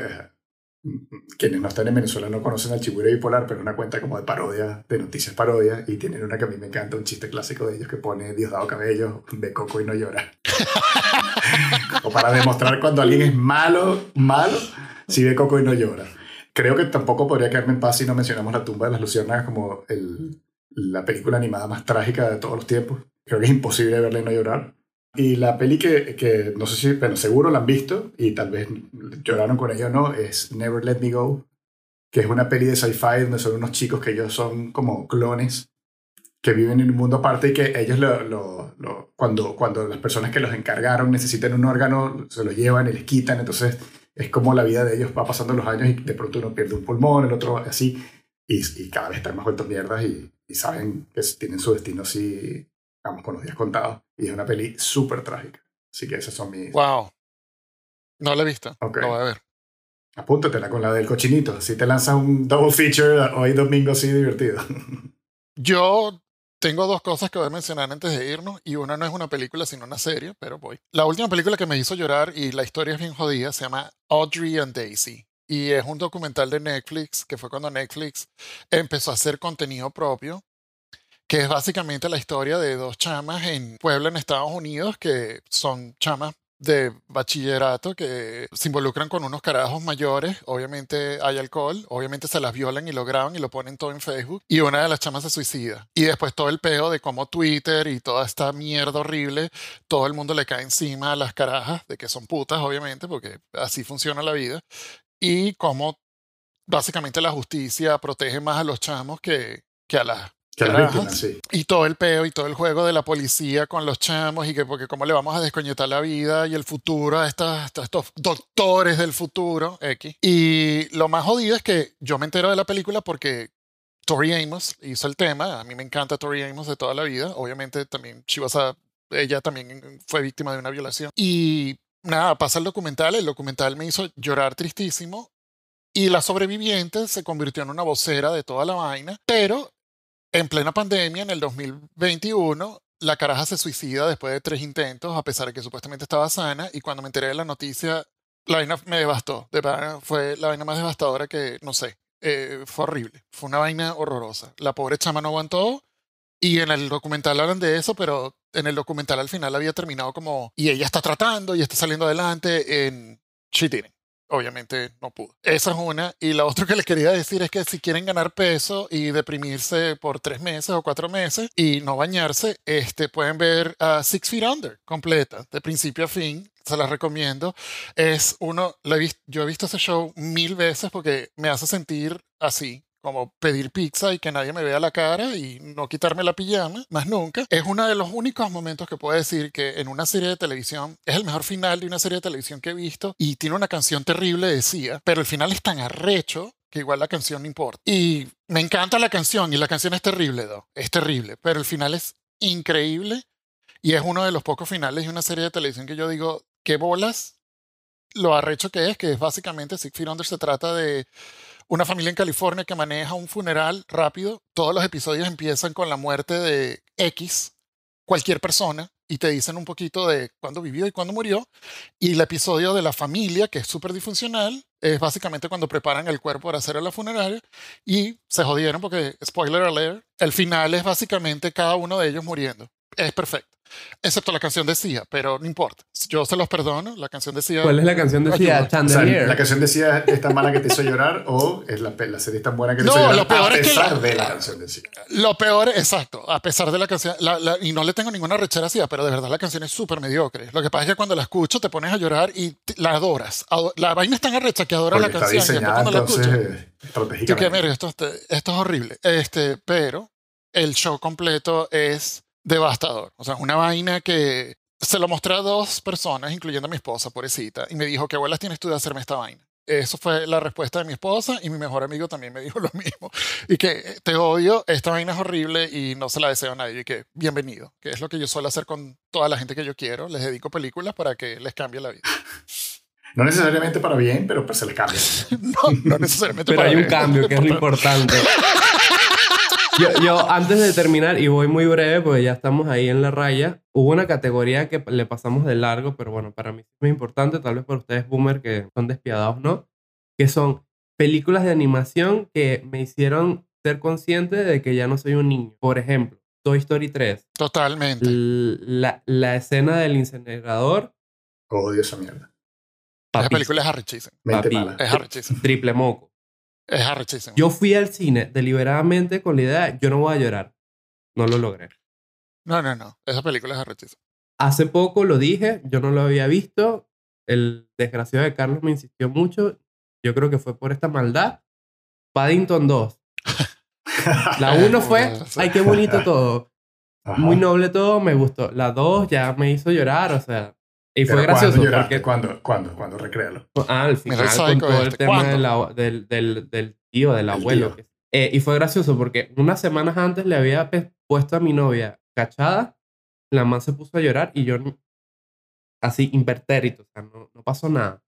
quienes no están en Venezuela no conocen al Chihuahua Bipolar, pero una cuenta como de parodia, de noticias parodia, y tienen una que a mí me encanta, un chiste clásico de ellos que pone Diosdado Cabello, ve Coco y no llora. (laughs) o para demostrar cuando alguien es malo, malo, si ve Coco y no llora. Creo que tampoco podría quedarme en paz si no mencionamos La tumba de las luciérnagas como el, la película animada más trágica de todos los tiempos. Creo que es imposible verla y no llorar. Y la peli que, que, no sé si, pero seguro la han visto y tal vez lloraron con ella o no, es Never Let Me Go, que es una peli de sci-fi donde son unos chicos que ellos son como clones que viven en un mundo aparte y que ellos lo, lo, lo, cuando, cuando las personas que los encargaron necesitan un órgano, se lo llevan y les quitan, entonces es como la vida de ellos va pasando los años y de pronto uno pierde un pulmón, el otro así, y, y cada vez están más vueltos mierdas y, y saben que tienen su destino así vamos, con los días contados. Y es una peli súper trágica. Así que esas son mis... Wow. No la he visto. Ok. Lo voy a ver. Apúntatela con la del cochinito. Si te lanzas un double feature hoy domingo así divertido. (laughs) Yo tengo dos cosas que voy a mencionar antes de irnos. Y una no es una película, sino una serie, pero voy. La última película que me hizo llorar y la historia es bien jodida se llama Audrey and Daisy. Y es un documental de Netflix, que fue cuando Netflix empezó a hacer contenido propio que es básicamente la historia de dos chamas en Puebla, en Estados Unidos, que son chamas de bachillerato que se involucran con unos carajos mayores, obviamente hay alcohol, obviamente se las violan y lo graban y lo ponen todo en Facebook y una de las chamas se suicida. Y después todo el peo de cómo Twitter y toda esta mierda horrible, todo el mundo le cae encima a las carajas, de que son putas, obviamente, porque así funciona la vida, y cómo básicamente la justicia protege más a los chamos que, que a las víctima, sí. Y todo el peo y todo el juego de la policía con los chamos y que porque cómo le vamos a descoñetar la vida y el futuro a, estas, a estos doctores del futuro, X. Y lo más jodido es que yo me entero de la película porque Tori Amos hizo el tema. A mí me encanta Tori Amos de toda la vida. Obviamente también Chivasa, ella también fue víctima de una violación. Y nada, pasa el documental. El documental me hizo llorar tristísimo. Y la sobreviviente se convirtió en una vocera de toda la vaina. Pero en plena pandemia, en el 2021, la caraja se suicida después de tres intentos, a pesar de que supuestamente estaba sana. Y cuando me enteré de la noticia, la vaina me devastó. De verdad, fue la vaina más devastadora que, no sé, eh, fue horrible. Fue una vaina horrorosa. La pobre chama no aguantó. Y en el documental hablan de eso, pero en el documental al final había terminado como, y ella está tratando y está saliendo adelante en She obviamente no pudo. Esa es una. Y la otra que les quería decir es que si quieren ganar peso y deprimirse por tres meses o cuatro meses y no bañarse, este, pueden ver a Six Feet Under completa, de principio a fin. Se las recomiendo. Es uno, visto, yo he visto ese show mil veces porque me hace sentir así, como pedir pizza y que nadie me vea la cara y no quitarme la pijama, más nunca, es uno de los únicos momentos que puedo decir que en una serie de televisión es el mejor final de una serie de televisión que he visto y tiene una canción terrible, decía, pero el final es tan arrecho que igual la canción no importa. Y me encanta la canción y la canción es terrible, ¿no? es terrible, pero el final es increíble y es uno de los pocos finales de una serie de televisión que yo digo, qué bolas lo arrecho que es, que es básicamente Feet Under se trata de una familia en California que maneja un funeral rápido. Todos los episodios empiezan con la muerte de X, cualquier persona, y te dicen un poquito de cuándo vivió y cuándo murió. Y el episodio de la familia, que es súper disfuncional, es básicamente cuando preparan el cuerpo para hacer la funeraria y se jodieron porque, spoiler alert, el final es básicamente cada uno de ellos muriendo. Es perfecto. Excepto la canción de Sia, pero no importa. Yo se los perdono. La canción de Sia. ¿Cuál es la canción de Sia? O sea, la canción de Sia es tan mala que te hizo llorar o es la, la serie es tan buena que te no, hizo llorar lo peor a es que pesar la- de la canción de Sia. Lo peor, exacto, a pesar de la canción, la- la- y no le tengo ninguna rechera a Sia, pero de verdad la canción es súper mediocre. Lo que pasa es que cuando la escucho te pones a llorar y te- la adoras. Ado- La vaina es tan arrecha que adoras Porque la está canción. y diseñada cuando la entonces eh, tú que, mira, esto, esto es horrible. Este, pero el show completo es devastador. O sea, es una vaina que se lo mostré a dos personas, incluyendo a mi esposa, pobrecita, y me dijo, ¿qué abuelas tienes tú de hacerme esta vaina? Eso fue la respuesta de mi esposa y mi mejor amigo también me (laughs) dijo lo mismo. Y que eh, te odio, esta vaina es horrible y no se la deseo a nadie. Y que bienvenido, que es lo que yo suelo hacer con toda la gente que yo quiero. Les dedico películas para que les cambie la vida. No necesariamente para bien, pero pues se les cambia. (laughs) no, no necesariamente pero para hay bien. un cambio que es lo importante. (laughs) Yo, yo, antes de terminar, y voy muy breve porque ya estamos ahí en la raya, hubo una categoría que le pasamos de largo, pero bueno, para mí es muy importante, tal vez para ustedes boomer que son despiadados, ¿no? Que son películas de animación que me hicieron ser consciente de que ya no soy un niño. Por ejemplo, Toy Story 3. Totalmente. La, la escena del incinerador. Odio esa mierda. Esa película es arrechísima. Es arrechísima. Triple moco. Es arrechísima. Yo fui al cine deliberadamente con la idea, yo no voy a llorar. No lo logré. No, no, no. Esa película es arrechísima. Hace poco lo dije, yo no lo había visto. El desgraciado de Carlos me insistió mucho. Yo creo que fue por esta maldad. Paddington 2. (laughs) La 1 fue, ay, qué bonito todo. Ajá. Muy noble todo, me gustó. La 2 ya me hizo llorar, o sea. Y fue Pero gracioso porque ¿Cuándo? ¿Cuándo? ¿Cuándo? Recréalo. Ah, al el final con todo el este. tema ¿Cuándo? de la- del, del, del tío, del El abuelo. tío. Eh, y fue gracioso porque unas semanas antes le había pe- puesto a mi novia cachada, la man se puso a llorar y yo así impertérito, o sea, no, no pasó nada.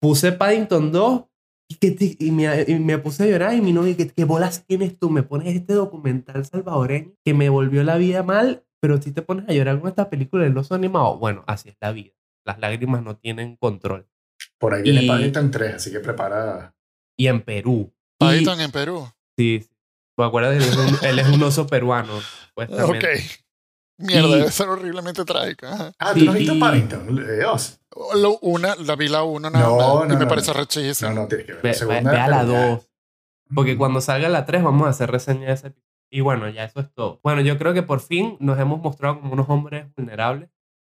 Puse Paddington 2 y, que te- y, me, y me puse a llorar y mi novia, ¿qué, qué bolas tienes tú? Me pones este documental salvadoreño que me volvió la vida mal, pero si te pones a llorar con esta película del oso animado, bueno, así es la vida. Las lágrimas no tienen control. Por ahí viene Y- Paddington 3, así que prepara. Y en Perú. Y- Paddington en Perú. Sí, sí. ¿Te acuerdas? Él es un, (laughs) él es un oso peruano. Ok. supuestamente. Mierda, Y- debe ser horriblemente trágica. Ah, ¿tú Sí, no has visto Paddington? Eh, Oz. Lo- una, la vi la una nada No, más, no, y me no, parece no. arrechísima. No, no, tienes que ver. Ve, la ve- segunda, ve a la. 2. Porque Mm. cuando salga la 3 vamos a hacer reseña de ese episodio. Y bueno, ya eso es todo. Bueno, yo creo que por fin nos hemos mostrado como unos hombres vulnerables.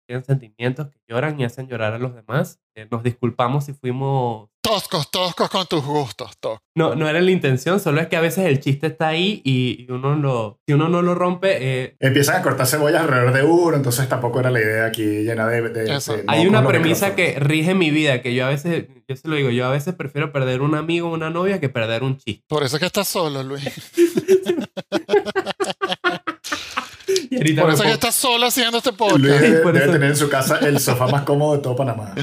Tienen sentimientos que lloran y hacen llorar a los demás. Eh, nos disculpamos si fuimos... Toscos, toscos con tus gustos, toscos. No, no era la intención, solo es que a veces el chiste está ahí y, y uno lo, si uno no lo rompe, eh, Empiezan a cortar cebollas alrededor de uno, entonces tampoco era la idea aquí llena de. de- Eso. de Hay una premisa que rige mi vida, que yo a veces, yo se lo digo, yo a veces prefiero perder un amigo o una novia que perder un chiste. Por eso es que estás solo, Luis. (laughs) Ahorita Por eso es que estás solo haciendo este Luis podcast. debe, por debe eso- tener en su casa el sofá más cómodo de todo Panamá.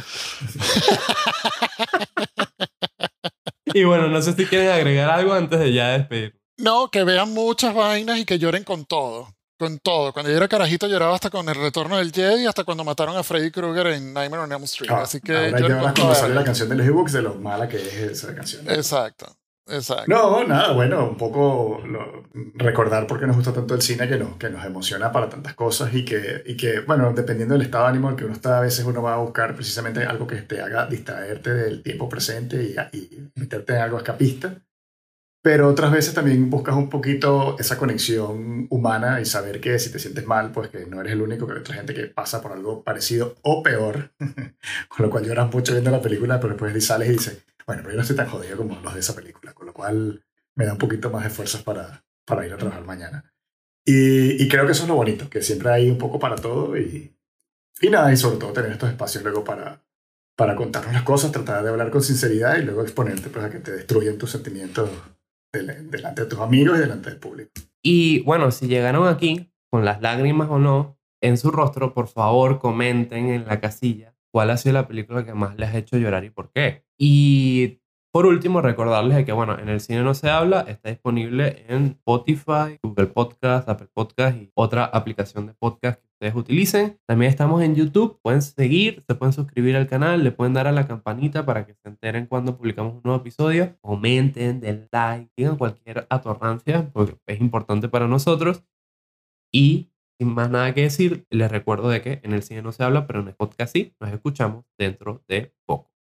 Y bueno, no sé si quieren agregar algo antes de ya despedir. No, que vean muchas vainas y que lloren con todo. Con todo. Cuando yo era carajito lloraba hasta con el retorno del Jedi, hasta cuando mataron a Freddy Krueger en Nightmare on Elm Street. Ah, Así que ahora con cuando todo. sale la canción de los ebooks de lo mala que es esa canción. Exacto, exacto. No, nada, bueno, un poco lo- recordar por qué nos gusta tanto el cine, que nos, que nos emociona para tantas cosas y que, y que, bueno, dependiendo del estado de ánimo en que uno está, a veces uno va a buscar precisamente algo que te haga distraerte del tiempo presente y, y meterte en algo escapista. Pero otras veces también buscas un poquito esa conexión humana y saber que si te sientes mal, pues que no eres el único, que hay otra gente que pasa por algo parecido o peor. (laughs) Con lo cual lloras mucho viendo la película, pero después sales y dices, bueno, pero yo no estoy tan jodido como los de esa película, con lo cual me da un poquito más de fuerzas para, para ir a trabajar mañana. Y, y creo que eso es lo bonito, que siempre hay un poco para todo y, y nada, y sobre todo tener estos espacios luego para, para contarnos las cosas, tratar de hablar con sinceridad y luego exponerte pues, a que te destruyan tus sentimientos del- delante de tus amigos y delante del público. Y bueno, si llegaron aquí con las lágrimas o no en su rostro, por favor comenten en la casilla cuál ha sido la película que más les ha hecho llorar y por qué. Y por último, recordarles que, bueno, en el cine no se habla, está disponible en Spotify, Google Podcast, Apple Podcast y otra aplicación de podcast que ustedes utilicen. También estamos en YouTube, pueden seguir, se pueden suscribir al canal, le pueden dar a la campanita para que se enteren cuando publicamos un nuevo episodio. Comenten, den like, digan cualquier atorrancia, porque es importante para nosotros. Y sin más nada que decir, les recuerdo de que en el cine no se habla, pero en el podcast sí, nos escuchamos dentro de poco.